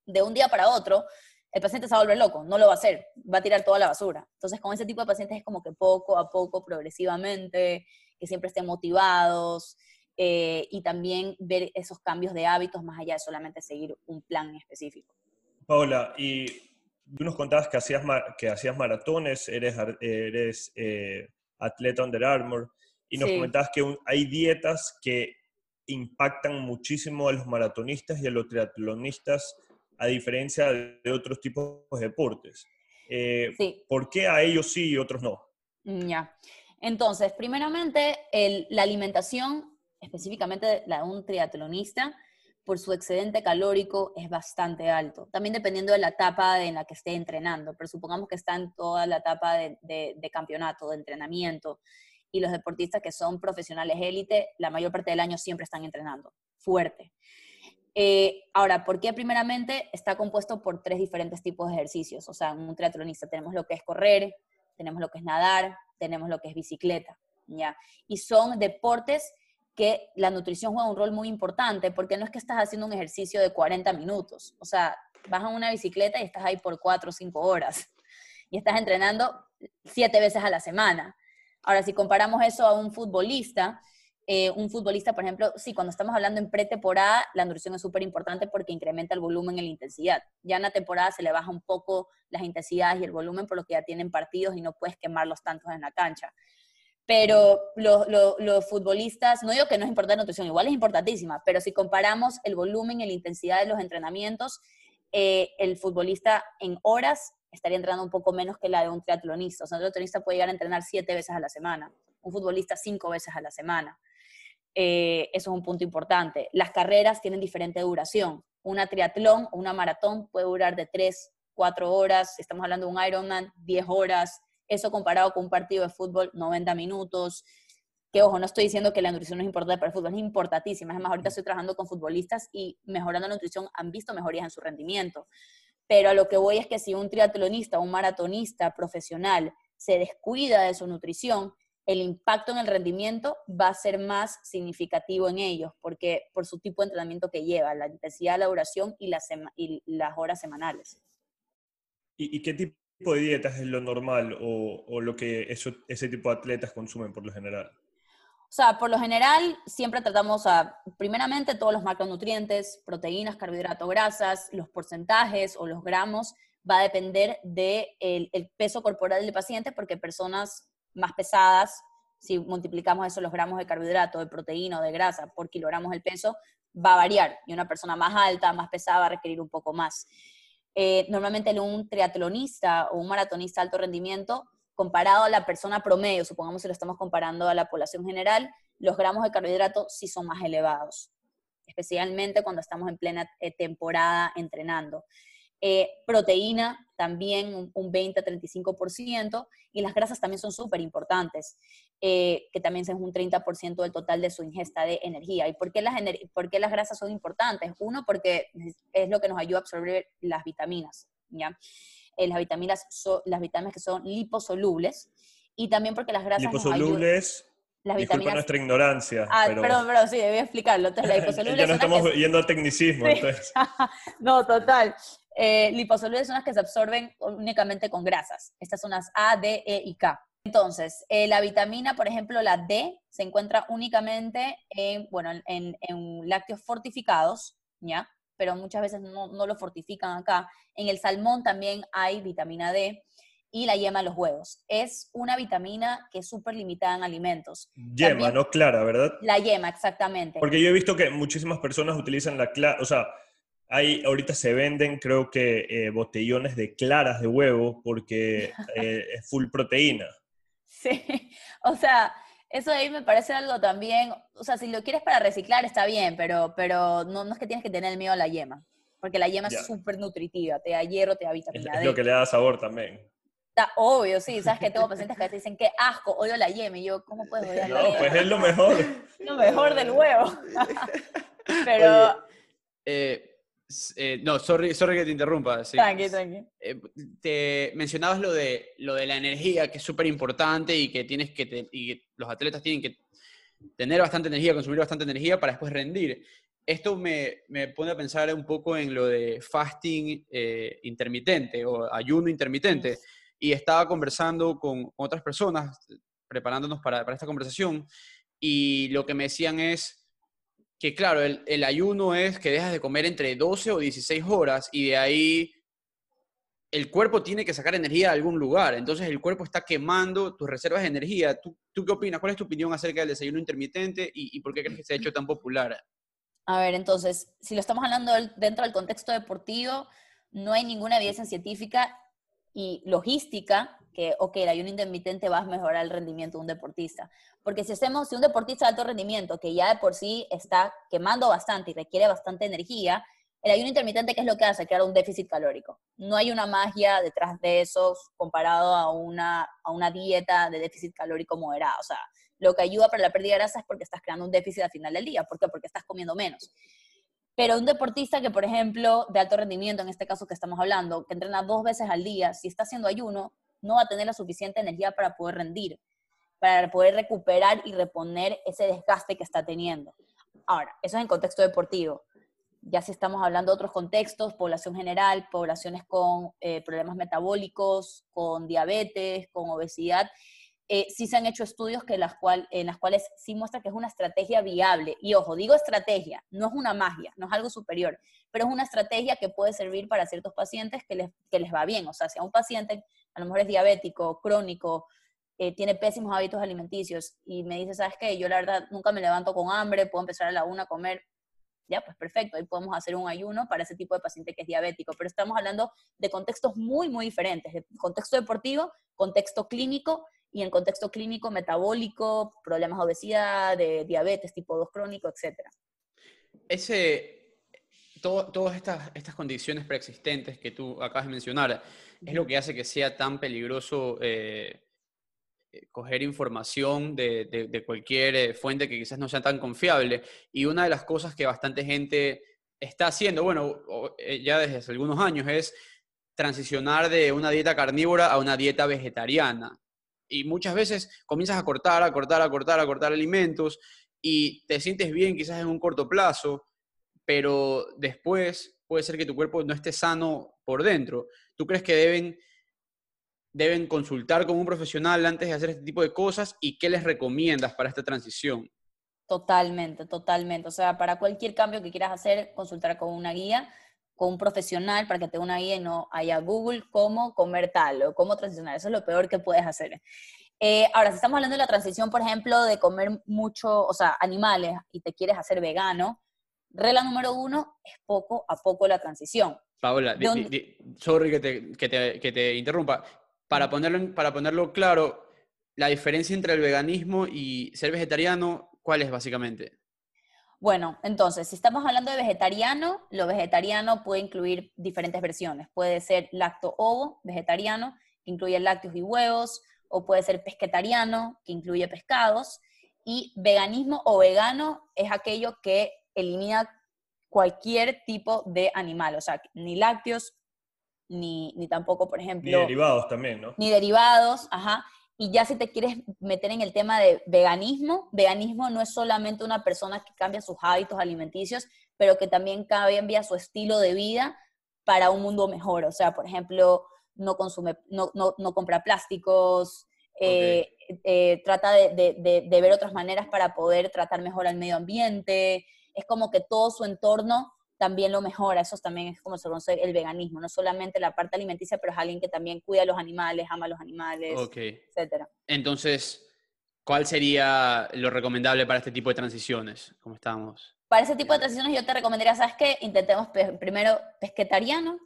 de un día para otro, el paciente se va a volver loco, no lo va a hacer, va a tirar toda la basura. Entonces, con ese tipo de pacientes es como que poco a poco, progresivamente, que siempre estén motivados eh, y también ver esos cambios de hábitos más allá de solamente seguir un plan específico. Paula, y tú nos contabas que hacías, que hacías maratones, eres, eres eh, atleta Under Armour, y nos comentabas que hay dietas que impactan muchísimo a los maratonistas y a los triatlonistas a diferencia de otros tipos de deportes. Eh, ¿Por qué a ellos sí y otros no? Mm, ya. Entonces, primeramente, la alimentación, específicamente la de un triatlonista, por su excedente calórico es bastante alto. También dependiendo de la etapa en la que esté entrenando, pero supongamos que está en toda la etapa de, campeonato, de entrenamiento, y los deportistas que son profesionales élite, la mayor parte del año siempre están entrenando fuerte. Eh, ahora, ¿por qué primeramente está compuesto por tres diferentes tipos de ejercicios? O sea, en un triatlonista tenemos lo que es correr, tenemos lo que es nadar, tenemos lo que es bicicleta, ¿ya? Y son deportes que la nutrición juega un rol muy importante, porque no es que estás haciendo un ejercicio de 40 minutos, o sea, vas a una bicicleta y estás ahí por 4 o 5 horas, (laughs) y estás entrenando 7 veces a la semana. Ahora, si comparamos eso a un futbolista, eh, un futbolista, por ejemplo, sí, cuando estamos hablando en pretemporada, la nutrición es súper importante porque incrementa el volumen y la intensidad. Ya en la temporada se le baja un poco las intensidades y el volumen por lo que ya tienen partidos y no puedes quemarlos tantos en la cancha. Pero los, los, futbolistas, no digo que no es importante la nutrición, igual es importantísima, pero si comparamos el volumen y la intensidad de los entrenamientos, eh, el futbolista en horas estaría entrenando un poco menos que la de un triatlonista. O sea, un triatlonista puede llegar a entrenar siete veces a la semana, un futbolista cinco veces a la semana. Eh, eso es un punto importante. Las carreras tienen diferente duración. Una triatlón o una maratón puede durar de 3, 4 horas. Estamos hablando de un Ironman, 10 horas. Eso comparado con un partido de fútbol, 90 minutos. Que ojo, no estoy diciendo que la nutrición no es importante para el fútbol, es importantísima. Es más, ahorita estoy trabajando con futbolistas y mejorando la nutrición han visto mejorías en su rendimiento. Pero a lo que voy es que si un triatlonista o un maratonista profesional se descuida de su nutrición, el impacto en el rendimiento va a ser más significativo en ellos, porque por su tipo de entrenamiento que lleva, la intensidad, la duración y las, y las horas semanales. ¿Y, qué tipo de dietas es lo normal o, lo que ese tipo de atletas consumen por lo general? O sea, por lo general siempre tratamos a, primeramente, todos los macronutrientes, proteínas, carbohidratos, grasas, los porcentajes o los gramos, va a depender del de el peso corporal del paciente, porque personas más pesadas, si multiplicamos eso, los gramos de carbohidrato, de proteína o de grasa por kilogramos del peso, va a variar. Y una persona más alta, más pesada, va a requerir un poco más. Eh, normalmente un triatlonista o un maratonista alto rendimiento, comparado a la persona promedio, supongamos si lo estamos comparando a la población general, los gramos de carbohidrato sí son más elevados, especialmente cuando estamos en plena eh, temporada entrenando. Eh, proteína también un, 20-35%, y las grasas también son súper importantes, eh, que también son un 30% del total de su ingesta de energía. ¿Y por qué, las, por qué las grasas son importantes? Uno, porque es lo que nos ayuda a absorber las vitaminas, ¿ya? Eh, las, vitaminas las vitaminas que son liposolubles, y también porque las grasas liposolubles, las Disculpa nuestra ignorancia. Ah, pero... perdón, perdón, sí, debí explicarlo. Entonces, la (laughs) liposoluble ya no estamos yendo a tecnicismo. Entonces. (laughs) no, total. Eh, liposolubles son las que se absorben únicamente con grasas. Estas son las A, D, E y K. Entonces, eh, la vitamina, por ejemplo, la D, se encuentra únicamente en, bueno, en, lácteos fortificados, ¿ya? Pero muchas veces no, no, lo fortifican acá. En el salmón también hay vitamina D y la yema de los huevos. Es una vitamina que es súper limitada en alimentos. Yema, no clara, ¿verdad? La yema, exactamente. Porque yo he visto que muchísimas personas utilizan la clara, o sea, hay, ahorita se venden, creo que, eh, botellones de claras de huevo porque (laughs) eh, es full proteína. Sí, (laughs) o sea, eso ahí me parece algo también, o sea, si lo quieres para reciclar está bien, pero, pero no, no es que tienes que tener miedo a la yema, porque la yema es súper nutritiva, te da hierro, te da vitamina es, Es lo que le da sabor también. Está obvio, sí, sabes que tengo pacientes que te dicen, qué asco, odio la yema, y yo, ¿cómo puedo odiar la yema? No, pues es lo mejor. (laughs) lo mejor del huevo. pero... eh, eh, no, sorry, sorry que te interrumpa. Tranqui, tranqui. Eh, te mencionabas lo de, lo de la energía, que es súper importante y que tienes que, y los atletas tienen que tener bastante energía, consumir bastante energía para después rendir. Esto me, me pone a pensar un poco en lo de fasting eh, intermitente o ayuno intermitente. Y estaba conversando con, otras personas, preparándonos para, para esta conversación, y lo que me decían es, que claro, el, ayuno es que dejas de comer entre 12 o 16 horas y de ahí el cuerpo tiene que sacar energía de algún lugar. Entonces el cuerpo está quemando tus reservas de energía. ¿Tú, qué opinas? ¿Cuál es tu opinión acerca del desayuno intermitente y, por qué crees que se ha hecho tan popular? A ver, entonces, si lo estamos hablando dentro del contexto deportivo, no hay ninguna evidencia científica y logística que, ok, el ayuno intermitente va a mejorar el rendimiento de un deportista. Porque si hacemos, si un deportista de alto rendimiento, que ya de por sí está quemando bastante y requiere bastante energía, el ayuno intermitente, ¿qué es lo que hace? Crear un déficit calórico. No hay una magia detrás de eso comparado a una, a una dieta de déficit calórico moderado. O sea, lo que ayuda para la pérdida de grasa es porque estás creando un déficit al final del día. ¿Por qué? Porque estás comiendo menos. Pero un deportista que, por ejemplo, de alto rendimiento, en este caso que estamos hablando, que entrena dos veces al día, si está haciendo ayuno, no va a tener la suficiente energía para poder rendir, para poder recuperar y reponer ese desgaste que está teniendo. Ahora, eso es en contexto deportivo. Ya si estamos hablando de otros contextos, población general, poblaciones con eh, problemas metabólicos, con diabetes, con obesidad, eh, sí se han hecho estudios que en las cuales sí muestra que es una estrategia viable. Y ojo, digo estrategia, no es una magia, no es algo superior, pero es una estrategia que puede servir para ciertos pacientes que les, que les va bien. O sea, si a un paciente a lo mejor es diabético, crónico, eh, tiene pésimos hábitos alimenticios y me dice, ¿sabes qué? Yo la verdad nunca me levanto con hambre, puedo empezar a la una a comer. Ya, pues perfecto, ahí podemos hacer un ayuno para ese tipo de paciente que es diabético, pero estamos hablando de contextos muy, muy diferentes, de contexto deportivo, contexto clínico y en contexto clínico metabólico, problemas de obesidad, de diabetes tipo 2 crónico, etc. Ese, todas estas, estas condiciones preexistentes que tú acabas de mencionar, es lo que hace que sea tan peligroso eh, eh, coger información de, de, cualquier eh, fuente que quizás no sea tan confiable. Y una de las cosas que bastante gente está haciendo, bueno, ya desde hace algunos años, es transicionar de una dieta carnívora a una dieta vegetariana y muchas veces comienzas a cortar, a cortar, a cortar, a cortar alimentos y te sientes bien quizás en un corto plazo, pero después puede ser que tu cuerpo no esté sano por dentro. ¿Tú crees que deben, deben consultar con un profesional antes de hacer este tipo de cosas y qué les recomiendas para esta transición? Totalmente, totalmente. O sea, para cualquier cambio que quieras hacer, consultar con una guía con un profesional para que te una guía y no haya Google cómo comer tal o cómo transicionar. Eso es lo peor que puedes hacer. Eh, ahora, si estamos hablando de la transición, por ejemplo, de comer mucho, o sea, animales y te quieres hacer vegano, regla número uno es poco a poco la transición. Paola, sorry que te, que, te, que te, interrumpa. Para ponerlo, para ponerlo claro, la diferencia entre el veganismo y ser vegetariano, ¿cuál es básicamente? Bueno, entonces, si estamos hablando de vegetariano, lo vegetariano puede incluir diferentes versiones. Puede ser lacto-ovo, vegetariano, que incluye lácteos y huevos, o puede ser pesquetariano, que incluye pescados. Y veganismo o vegano es aquello que elimina cualquier tipo de animal, o sea, ni lácteos, ni, ni tampoco, por ejemplo... Ni derivados también, ¿no? Ni derivados, ajá. Y ya si te quieres meter en el tema de veganismo, veganismo no es solamente una persona que cambia sus hábitos alimenticios, pero que también cambia su estilo de vida para un mundo mejor. O sea, por ejemplo, no consume, no, no, no compra plásticos, eh, eh, trata de, de, de, ver otras maneras para poder tratar mejor al medio ambiente. Es como que todo su entorno también lo mejora. Eso también es como se conoce el veganismo, no solamente la parte alimenticia, pero es alguien que también cuida a los animales, ama a los animales, etcétera. Entonces, ¿cuál sería lo recomendable para este tipo de transiciones? ¿Cómo estamos? Para ese tipo de transiciones yo te recomendaría, ¿sabes qué? Intentemos primero pesquetariano,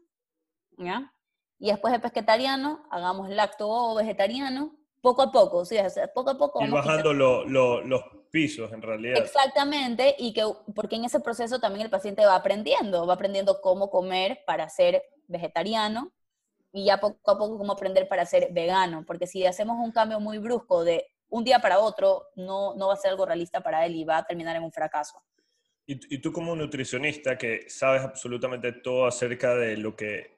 ¿ya? Y después de pesquetariano, hagamos lacto o vegetariano, poco a poco, sí, poco a poco. Ir bajando los pisos en realidad. Exactamente, y que porque en ese proceso también el paciente va aprendiendo, va aprendiendo cómo comer para ser vegetariano y ya poco a poco cómo aprender para ser vegano, porque si hacemos un cambio muy brusco de un día para otro, no, no va a ser algo realista para él y va a terminar en un fracaso. Y, y tú como nutricionista que sabes absolutamente todo acerca de lo que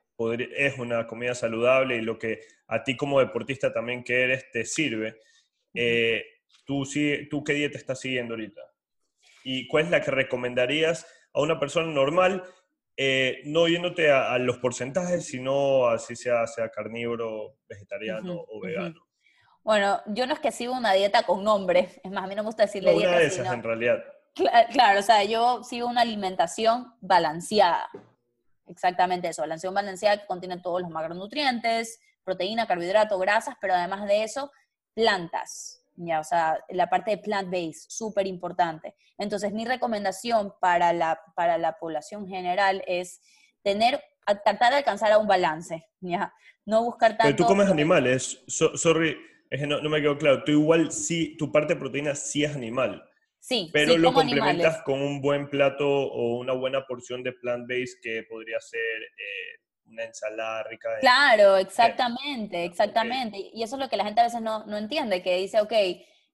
es una comida saludable y lo que a ti como deportista también que eres te sirve, eh, ¿tú, ¿tú qué dieta estás siguiendo ahorita? ¿Y cuál es la que recomendarías a una persona normal, eh, no yéndote a, los porcentajes, sino así sea, sea carnívoro, vegetariano o vegano? Bueno, yo no es que sigo una dieta con nombre, es más, a mí no me gusta decirle dieta. Una de esas, en realidad. Claro, o sea, yo sigo una alimentación balanceada. Exactamente eso, balanceación balanceada que contiene todos los macronutrientes, proteína, carbohidrato, grasas, pero además de eso, plantas. Ya, o sea, la parte de plant-based, súper importante. Entonces, mi recomendación para la, para la población general es tener, tratar de alcanzar a un balance, ¿ya? No buscar tanto... Pero tú comes animales, sorry, es que no, no, me quedó claro, tú igual sí, tu parte de proteína sí es animal. Sí, pero lo complementas con un buen plato o una buena porción de plant-based que podría ser eh, una ensalada rica de... Claro, exactamente, exactamente. Y eso es lo que la gente a veces no, no entiende, que dice, ok,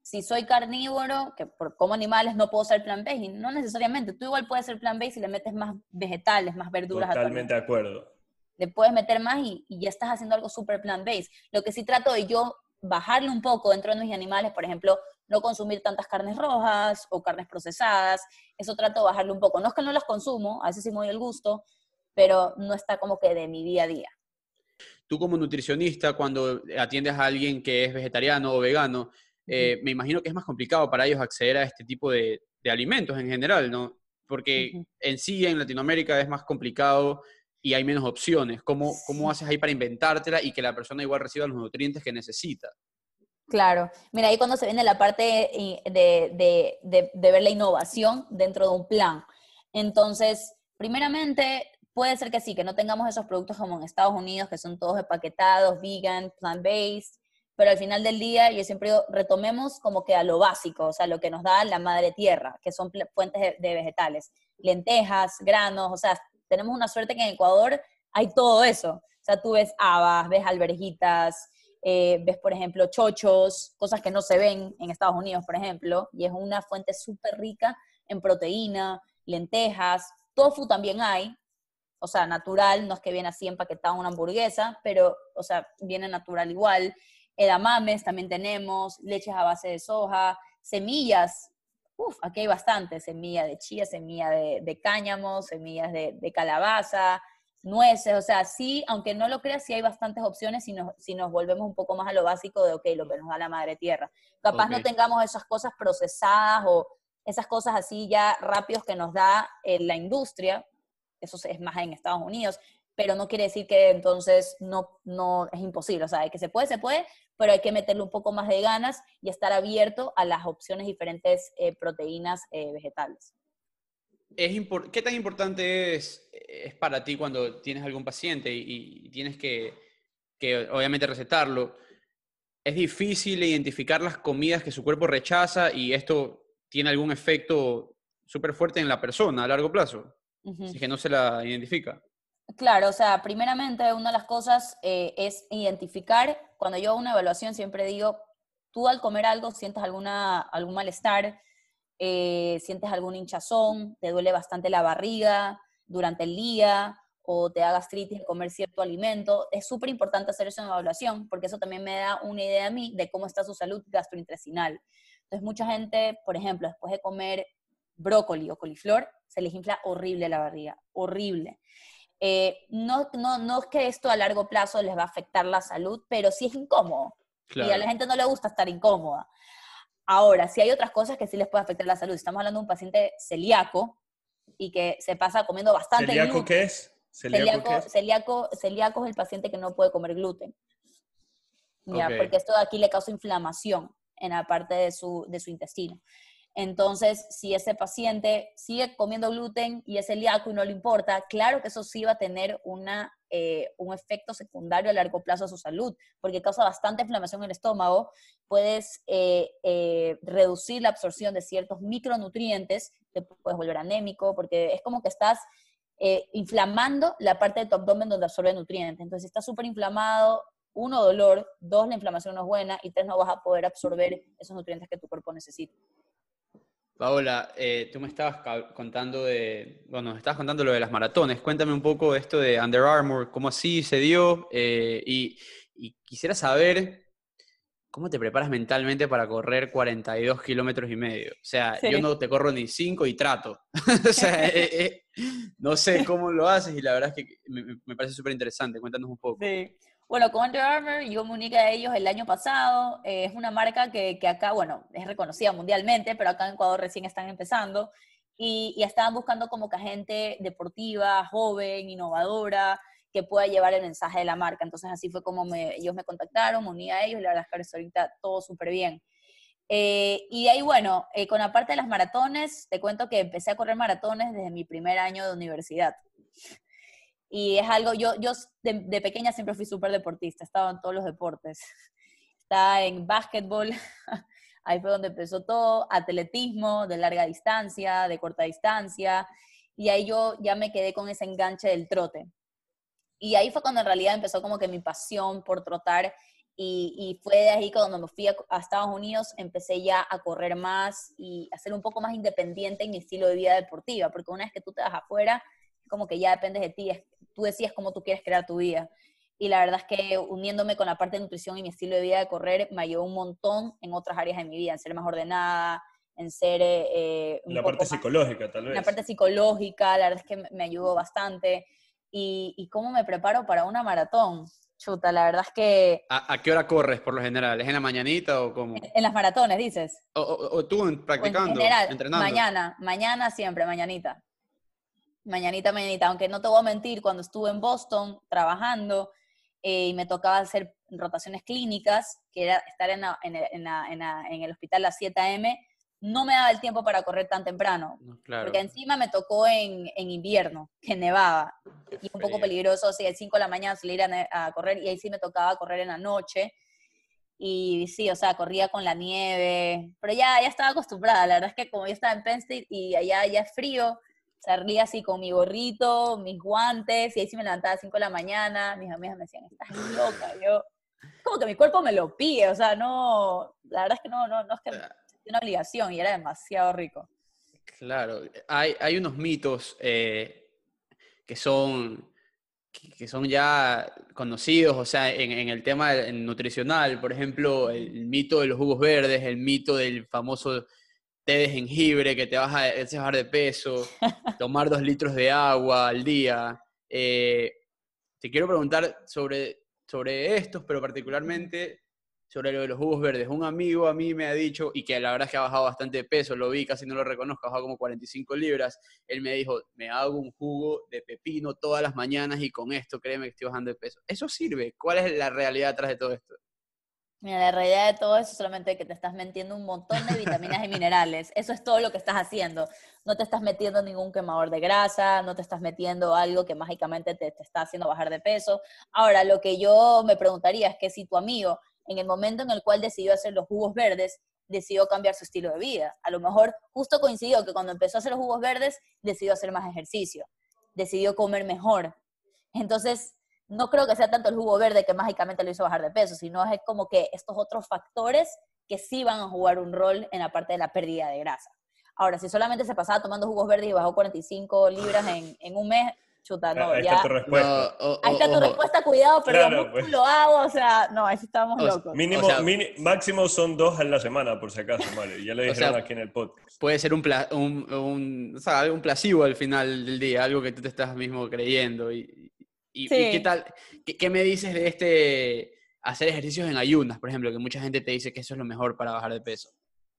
si soy carnívoro, que por, como animales no puedo ser plant-based. Y no necesariamente, tú igual puedes ser plant-based si le metes más vegetales, más verduras. Totalmente de acuerdo. Le puedes meter más y, y ya estás haciendo algo súper plant-based. Lo que sí trato de yo bajarle un poco dentro de mis animales, por ejemplo, no consumir tantas carnes rojas o carnes procesadas, eso trato de bajarle un poco. No es que no las consumo, a veces sí me doy el gusto, pero no está como que de mi día a día. Tú como nutricionista, cuando atiendes a alguien que es vegetariano o vegano, eh, me imagino que es más complicado para ellos acceder a este tipo de, alimentos en general, ¿no? Porque en sí en Latinoamérica es más complicado y hay menos opciones. ¿Cómo, ¿Cómo haces ahí para inventártela y que la persona igual reciba los nutrientes que necesita? Claro, mira, ahí cuando se viene la parte de, ver la innovación dentro de un plan. Entonces, primeramente, puede ser que sí, que no tengamos esos productos como en Estados Unidos, que son todos empaquetados, vegan, plant-based, pero al final del día yo siempre digo, retomemos como que a lo básico, o sea, lo que nos da la madre tierra, que son fuentes de, vegetales, lentejas, granos, o sea, tenemos una suerte que en Ecuador hay todo eso. O sea, tú ves habas, ves alberjitas, eh, ves, por ejemplo, chochos, cosas que no se ven en Estados Unidos, por ejemplo, y es una fuente súper rica en proteína, lentejas, tofu también hay, o sea, natural, no es que viene así empaquetado una hamburguesa, pero, o sea, viene natural igual. Edamames también tenemos, leches a base de soja, semillas, Uf, aquí hay bastante, semilla de chía, semilla de, cáñamo, semillas de, de, calabaza, nueces, o sea, sí, aunque no lo creas, sí hay bastantes opciones si nos, si nos volvemos un poco más a lo básico de, ok, lo que nos da la madre tierra. Capaz no tengamos esas cosas procesadas o esas cosas así ya rápidos que nos da eh, la industria, eso es más en Estados Unidos, pero no quiere decir que entonces no, no es imposible, o sea, que se puede, se puede, pero hay que meterle un poco más de ganas y estar abierto a las opciones diferentes eh, proteínas eh, vegetales. ¿qué tan importante es, es, para ti cuando tienes algún paciente y, tienes que, obviamente recetarlo? ¿Es difícil identificar las comidas que su cuerpo rechaza y esto tiene algún efecto súper fuerte en la persona a largo plazo? Si que no se la identifica. Claro, o sea, primeramente una de las cosas eh, es identificar, cuando yo hago una evaluación siempre digo, tú al comer algo sientes alguna, algún malestar, eh, sientes algún hinchazón, te duele bastante la barriga durante el día o te da gastritis al comer cierto alimento, es súper importante hacer eso en evaluación porque eso también me da una idea a mí de cómo está su salud gastrointestinal. Entonces, mucha gente, por ejemplo, después de comer brócoli o coliflor, se les infla horrible la barriga, horrible. Eh, no, no, no es que esto a largo plazo les va a afectar la salud, pero sí es incómodo. Y a la gente no le gusta estar incómoda. Ahora, si hay otras cosas que sí les puede afectar la salud. Estamos hablando de un paciente celíaco y que se pasa comiendo bastante ¿Celíaco qué es? ¿Celíaco, celíaco, celíaco, es el paciente que no puede comer gluten. Ya, Porque esto de aquí le causa inflamación en la parte de su, de su intestino. Entonces, si ese paciente sigue comiendo gluten y es celíaco y no le importa, claro que eso sí va a tener una, eh, un efecto secundario a largo plazo a su salud, porque causa bastante inflamación en el estómago. Puedes eh, eh, reducir la absorción de ciertos micronutrientes, te puedes volver anémico, porque es como que estás inflamando la parte de tu abdomen donde absorbe nutrientes. Entonces, si estás súper inflamado, uno, dolor, dos, la inflamación no es buena y tres, no vas a poder absorber esos nutrientes que tu cuerpo necesita. Paola, eh, tú me estabas contando de, bueno, estabas contando lo de las maratones. Cuéntame un poco esto de Under Armour, cómo así se dio eh, y, quisiera saber cómo te preparas mentalmente para correr 42 kilómetros y medio. O sea, yo no te corro ni 5 y trato. (laughs) o sea, eh, no sé cómo lo haces y la verdad es que me, me parece súper interesante. Cuéntanos un poco. Sí. Bueno, con Under Armour yo me uní a ellos el año pasado. Eh, es una marca que, que, acá, bueno, es reconocida mundialmente, pero acá en Ecuador recién están empezando. Y, y estaban buscando como que gente deportiva, joven, innovadora, que pueda llevar el mensaje de la marca. Entonces así fue como me, ellos me contactaron, me uní a ellos y la verdad es que ahorita todo súper bien. Eh, y ahí, bueno, eh, con la parte de las maratones, te cuento que empecé a correr maratones desde mi primer año de universidad. Y es algo, yo, yo de, pequeña siempre fui súper deportista, estaba en todos los deportes. (laughs) Estaba en básquetbol, (laughs) ahí fue donde empezó todo, atletismo de larga distancia, de corta distancia, y ahí yo ya me quedé con ese enganche del trote. Y ahí fue cuando en realidad empezó como que mi pasión por trotar y, fue de ahí cuando me fui a, a, Estados Unidos, empecé ya a correr más y a ser un poco más independiente en mi estilo de vida deportiva, porque una vez que tú te vas afuera, como que ya dependes de ti, tú decías cómo tú quieres crear tu vida. Y la verdad es que uniéndome con la parte de nutrición y mi estilo de vida de correr me ayudó un montón en otras áreas de mi vida, en ser más ordenada, en ser... Eh, la parte psicológica, tal vez. La parte psicológica, la verdad es que me ayudó bastante. Y, y cómo me preparo para una maratón. Chuta, la verdad es que... ¿A, qué hora corres por lo general? ¿Es en la mañanita o cómo? En, las maratones, dices. ¿O, tú practicando, entrenando? Mañana, mañana siempre, mañanita mañanita, mañanita, aunque no te voy a mentir, cuando estuve en Boston trabajando eh, y me tocaba hacer rotaciones clínicas, que era estar en, el hospital a las 7 a.m., no me daba el tiempo para correr tan temprano. Porque encima me tocó en, invierno, que nevaba. y un poco peligroso, sí, a las 5 de la mañana salir a, a, correr y ahí sí me tocaba correr en la noche. Y sí, o sea, corría con la nieve, pero ya, ya estaba acostumbrada. La verdad es que como yo estaba en Penn State y allá ya es frío, salía así con mi gorrito, mis guantes, y ahí sí me levantaba a las 5 de la mañana, mis amigas me decían, estás loca, yo, como que mi cuerpo me lo pide, o sea, no, la verdad es que no, no, no es que es una obligación, y era demasiado rico. Claro, hay, hay unos mitos eh, que son que son ya conocidos, o sea, en, en el tema nutricional, por ejemplo, el mito de los jugos verdes, el mito del famoso té de jengibre que te vas a bajar de peso, (laughs) tomar dos litros de agua al día. Eh, te quiero preguntar sobre, sobre estos, pero particularmente sobre lo de los jugos verdes. Un amigo a mí me ha dicho, y que la verdad es que ha bajado bastante de peso, lo vi, casi no lo reconozco, ha bajado como 45 libras. Él me dijo, me hago un jugo de pepino todas las mañanas y con esto créeme que estoy bajando de peso. ¿Eso sirve? ¿Cuál es la realidad detrás de todo esto? Mira, la realidad de todo eso es solamente que te estás metiendo un montón de vitaminas y minerales. Eso es todo lo que estás haciendo. No te estás metiendo ningún quemador de grasa, no te estás metiendo algo que mágicamente te, te, está haciendo bajar de peso. Ahora, lo que yo me preguntaría es que si tu amigo, en el momento en el cual decidió hacer los jugos verdes, decidió cambiar su estilo de vida. A lo mejor justo coincidió que cuando empezó a hacer los jugos verdes, decidió hacer más ejercicio, decidió comer mejor. Entonces, no creo que sea tanto el jugo verde que mágicamente lo hizo bajar de peso, sino es como que estos otros factores que sí van a jugar un rol en la parte de la pérdida de grasa. Ahora, si solamente se pasaba tomando jugos verdes y bajó 45 libras en, en un mes, chuta, no, ahí ya. Está tu respuesta. ahí está tu respuesta, cuidado, pero claro, pues. lo hago, o sea, no, ahí estamos locos. Mínimo, máximo son dos a la semana, por si acaso, Mario. Ya lo dijeron aquí en el podcast. Puede ser un, un, un, o sea, un placebo al final del día, algo que tú te estás mismo creyendo. Y, ¿Y, qué tal? Qué, me dices de este hacer ejercicios en ayunas, por ejemplo, que mucha gente te dice que eso es lo mejor para bajar de peso?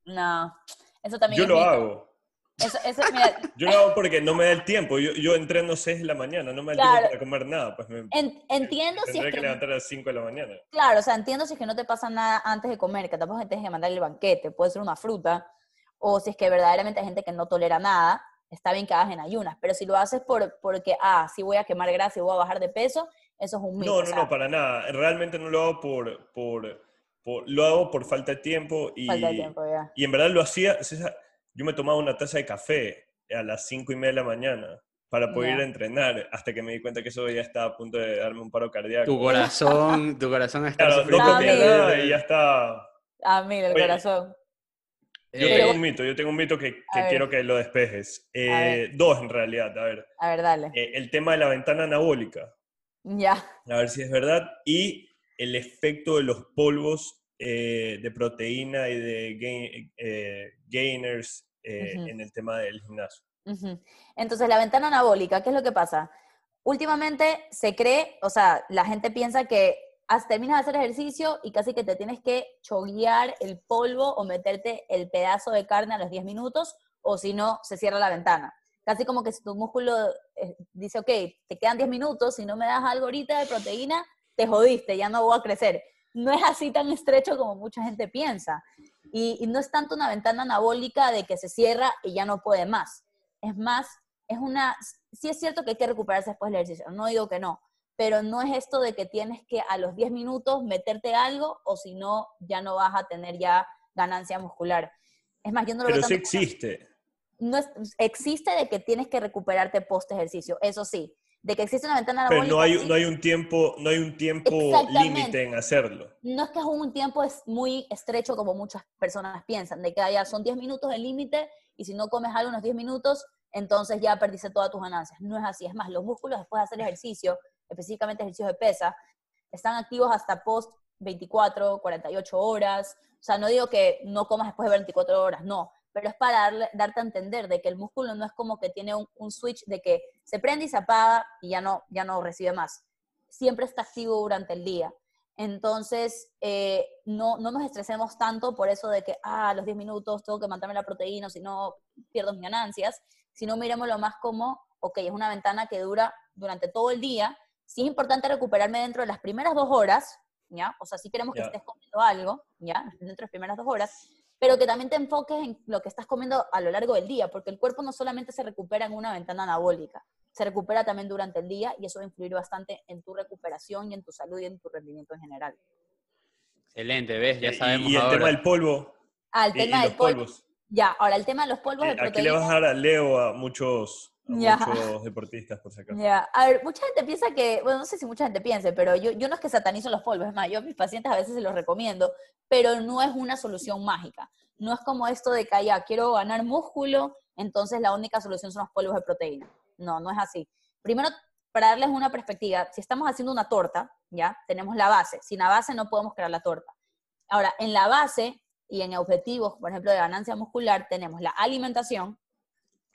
No, eso también. Yo lo hago. (laughs) yo lo hago porque no me da el tiempo. Yo, yo entreno 6 de la mañana, no me da el tiempo para comer nada. Pues me, entiendo si es que, levantar a las 5 de la mañana. Claro, o sea, entiendo si es que no te pasa nada antes de comer, que tampoco tienes que mandar el banquete, puede ser una fruta, o si es que verdaderamente hay gente que no tolera nada, está bien que hagas en ayunas, pero si lo haces por, porque, ah, sí voy a quemar grasa y voy a bajar de peso, eso es un mito. No, no, no, para nada. Realmente no lo hago por, por, lo hago por falta de tiempo y, falta de tiempo, ya. y en verdad lo hacía, yo me tomaba una taza de café a las cinco y media de la mañana para poder ir a entrenar, hasta que me di cuenta que eso ya estaba a punto de darme un paro cardíaco. Tu corazón, tu corazón está claro, no comía nada y ya está. Ah, mira, el corazón. Yo tengo un mito, yo tengo un mito que, quiero que lo despejes. Eh, dos en realidad, a ver. A ver, dale. Eh, el tema de la ventana anabólica. Ya. A ver si es verdad. Y el efecto de los polvos eh, de proteína y de gainers en el tema del gimnasio. Entonces, la ventana anabólica, ¿qué es lo que pasa? Últimamente se cree, o sea, la gente piensa que terminas de hacer ejercicio y casi que te tienes que choguear el polvo o meterte el pedazo de carne a los 10 minutos, o si no, se cierra la ventana. Casi como que si tu músculo eh, dice, ok, te quedan 10 minutos, si no me das algo ahorita de proteína, te jodiste, ya no voy a crecer. No es así tan estrecho como mucha gente piensa. Y, y no es tanto una ventana anabólica de que se cierra y ya no puede más. Es más, es una, sí es cierto que hay que recuperarse después del ejercicio, no digo que no, pero no es esto de que tienes que a los 10 minutos meterte algo o si no, ya no vas a tener ya ganancia muscular. Es más, yo no lo Pero sí existe. No existe de que tienes que recuperarte post ejercicio, eso sí. De que existe una ventana Pero no hay, no hay un tiempo, no hay un tiempo límite en hacerlo. No es que es un tiempo es muy estrecho como muchas personas piensan, de que ya son 10 minutos el límite y si no comes algo unos 10 minutos, entonces ya perdiste todas tus ganancias. No es así. Es más, los músculos después de hacer ejercicio específicamente ejercicios de pesa, están activos hasta post 24, 48 horas. O sea, no digo que no comas después de 24 horas, no, pero es para darte a entender de que el músculo no es como que tiene un, switch de que se prende y se apaga y ya no, ya no recibe más. Siempre está activo durante el día. Entonces, eh, no, no nos estresemos tanto por eso de que, ah, a los 10 minutos tengo que mantenerme la proteína, si no pierdo mis ganancias, sino miremoslo más como, ok, es una ventana que dura durante todo el día sí es importante recuperarme dentro de las primeras dos horas, ¿ya? O sea, si queremos que estés comiendo algo, ¿ya? Dentro de las primeras dos horas, pero que también te enfoques en lo que estás comiendo a lo largo del día, porque el cuerpo no solamente se recupera en una ventana anabólica, se recupera también durante el día y eso va a influir bastante en tu recuperación y en tu salud y en tu rendimiento en general. Excelente, ¿ves? Ya sabemos. Y, el tema del polvo. Ah, el tema del polvo. Ya, ahora el tema de los polvos de proteína. Aquí le vas a dar a Leo a muchos muchos deportistas, por si acaso. A ver, mucha gente piensa que, bueno, no sé si mucha gente piense, pero yo, yo no es que satanizo los polvos, es más, yo a mis pacientes a veces se los recomiendo, pero no es una solución mágica. No es como esto de que ya quiero ganar músculo, entonces la única solución son los polvos de proteína. No, no es así. Primero, para darles una perspectiva, si estamos haciendo una torta, ya, tenemos la base. Sin la base no podemos crear la torta. Ahora, en la base y en objetivos, por ejemplo, de ganancia muscular, tenemos la alimentación,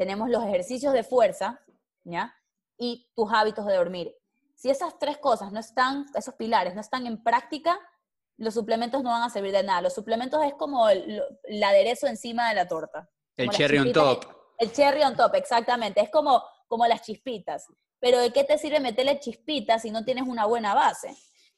tenemos los ejercicios de fuerza, ¿ya? Y tus hábitos de dormir. Si esas tres cosas no están, esos pilares no están en práctica, los suplementos no van a servir de nada. Los suplementos es como el, aderezo encima de la torta. El cherry on top. El cherry on top, exactamente. Es como, como las chispitas. Pero ¿de qué te sirve meterle chispitas si no tienes una buena base?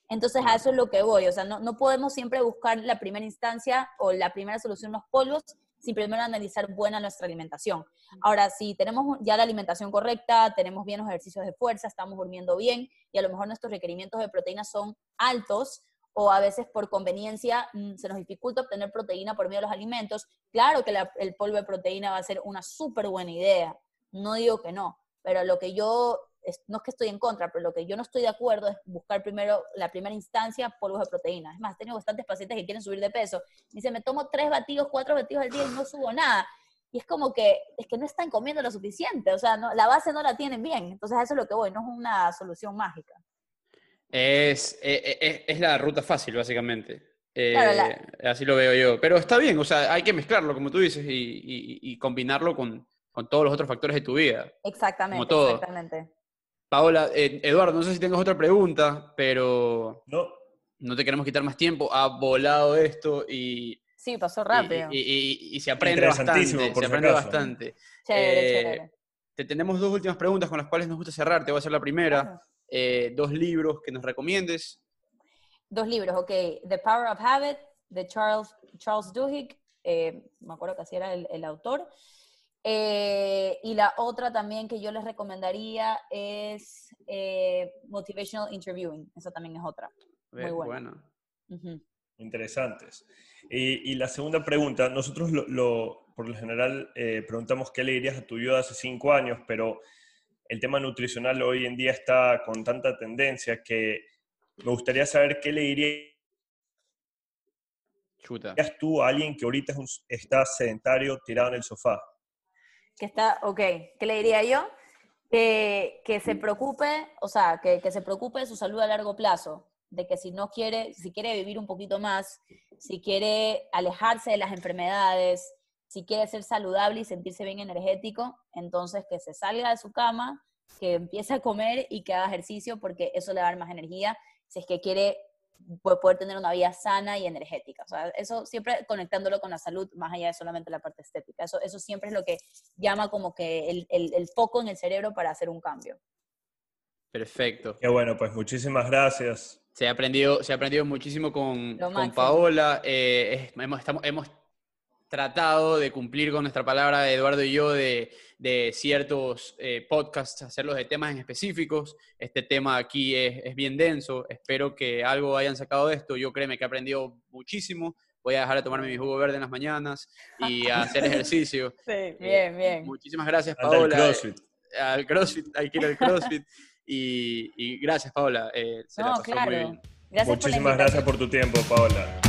Entonces a eso es lo que voy. O sea, no, no podemos siempre buscar la primera instancia o la primera solución los polvos, sin primero analizar buena nuestra alimentación. Ahora, si tenemos ya la alimentación correcta, tenemos bien los ejercicios de fuerza, estamos durmiendo bien y a lo mejor nuestros requerimientos de proteína son altos o a veces por conveniencia mm, se nos dificulta obtener proteína por medio de los alimentos, claro que el polvo de proteína va a ser una súper buena idea, no digo que no, pero lo que yo no es que estoy en contra, pero lo que yo no estoy de acuerdo es buscar primero, la primera instancia, polvos de proteína. Es más, tengo bastantes pacientes que quieren subir de peso. Dicen, me tomo tres batidos, cuatro batidos al día y no subo nada. Y es como que, es que no están comiendo lo suficiente, o sea, no, la base no la tienen bien. Entonces, eso es lo que voy, no es una solución mágica. Es, es, eh, eh, es la ruta fácil, básicamente. Eh, así lo veo yo. Pero está bien, o sea, hay que mezclarlo, como tú dices, y, y, combinarlo con, con, todos los otros factores de tu vida. Exactamente, exactamente. Paola, eh, Eduardo, no sé si tengas otra pregunta, pero no. no te queremos quitar más tiempo. Ha volado esto y... Sí, pasó rápido. Y, se aprende bastante. Se aprende bastante. Chévere, Te tenemos dos últimas preguntas con las cuales nos gusta cerrar. Te voy a hacer la primera. Eh, dos libros que nos recomiendes. Dos libros, ok. The Power of Habit, de Charles, Charles Duhigg, eh, me acuerdo que así era el, autor. Eh, y la otra también que yo les recomendaría es Motivational Interviewing, esa también es otra. Muy buena. Interesantes. Y, la segunda pregunta, nosotros lo, por lo general preguntamos qué le dirías a tu yo de hace cinco años, pero el tema nutricional hoy en día está con tanta tendencia que me gustaría saber qué le dirías Chuta. tú a alguien que ahorita está sedentario tirado en el sofá? Que está, ok, ¿qué le diría yo? Que, que se preocupe, o sea, que, que, se preocupe de su salud a largo plazo, de que si no quiere, si quiere vivir un poquito más, si quiere alejarse de las enfermedades, si quiere ser saludable y sentirse bien energético, entonces que se salga de su cama, que empiece a comer y que haga ejercicio porque eso le va a dar más energía si es que quiere poder tener una vida sana y energética. O sea, eso siempre conectándolo con la salud, más allá de solamente la parte estética. Eso, eso siempre es lo que llama como que el, el, foco en el cerebro para hacer un cambio. Perfecto. Qué bueno, pues muchísimas gracias. Se ha aprendido, se ha aprendido muchísimo con, con Paola. Eh, hemos, estamos, hemos tratado de cumplir con nuestra palabra de Eduardo y yo de, ciertos eh, podcasts, hacerlos de temas en específicos. Este tema aquí es, bien denso. Espero que algo hayan sacado de esto. Yo créeme que he aprendido muchísimo. Voy a dejar de tomarme mi jugo verde en las mañanas y a (laughs) hacer ejercicio. Sí, eh, bien, bien. Muchísimas gracias, Paola. Al CrossFit. al CrossFit, hay que ir al CrossFit. y, gracias, Paola. Eh, no, claro. Muchísimas gracias por tu tiempo, Paola.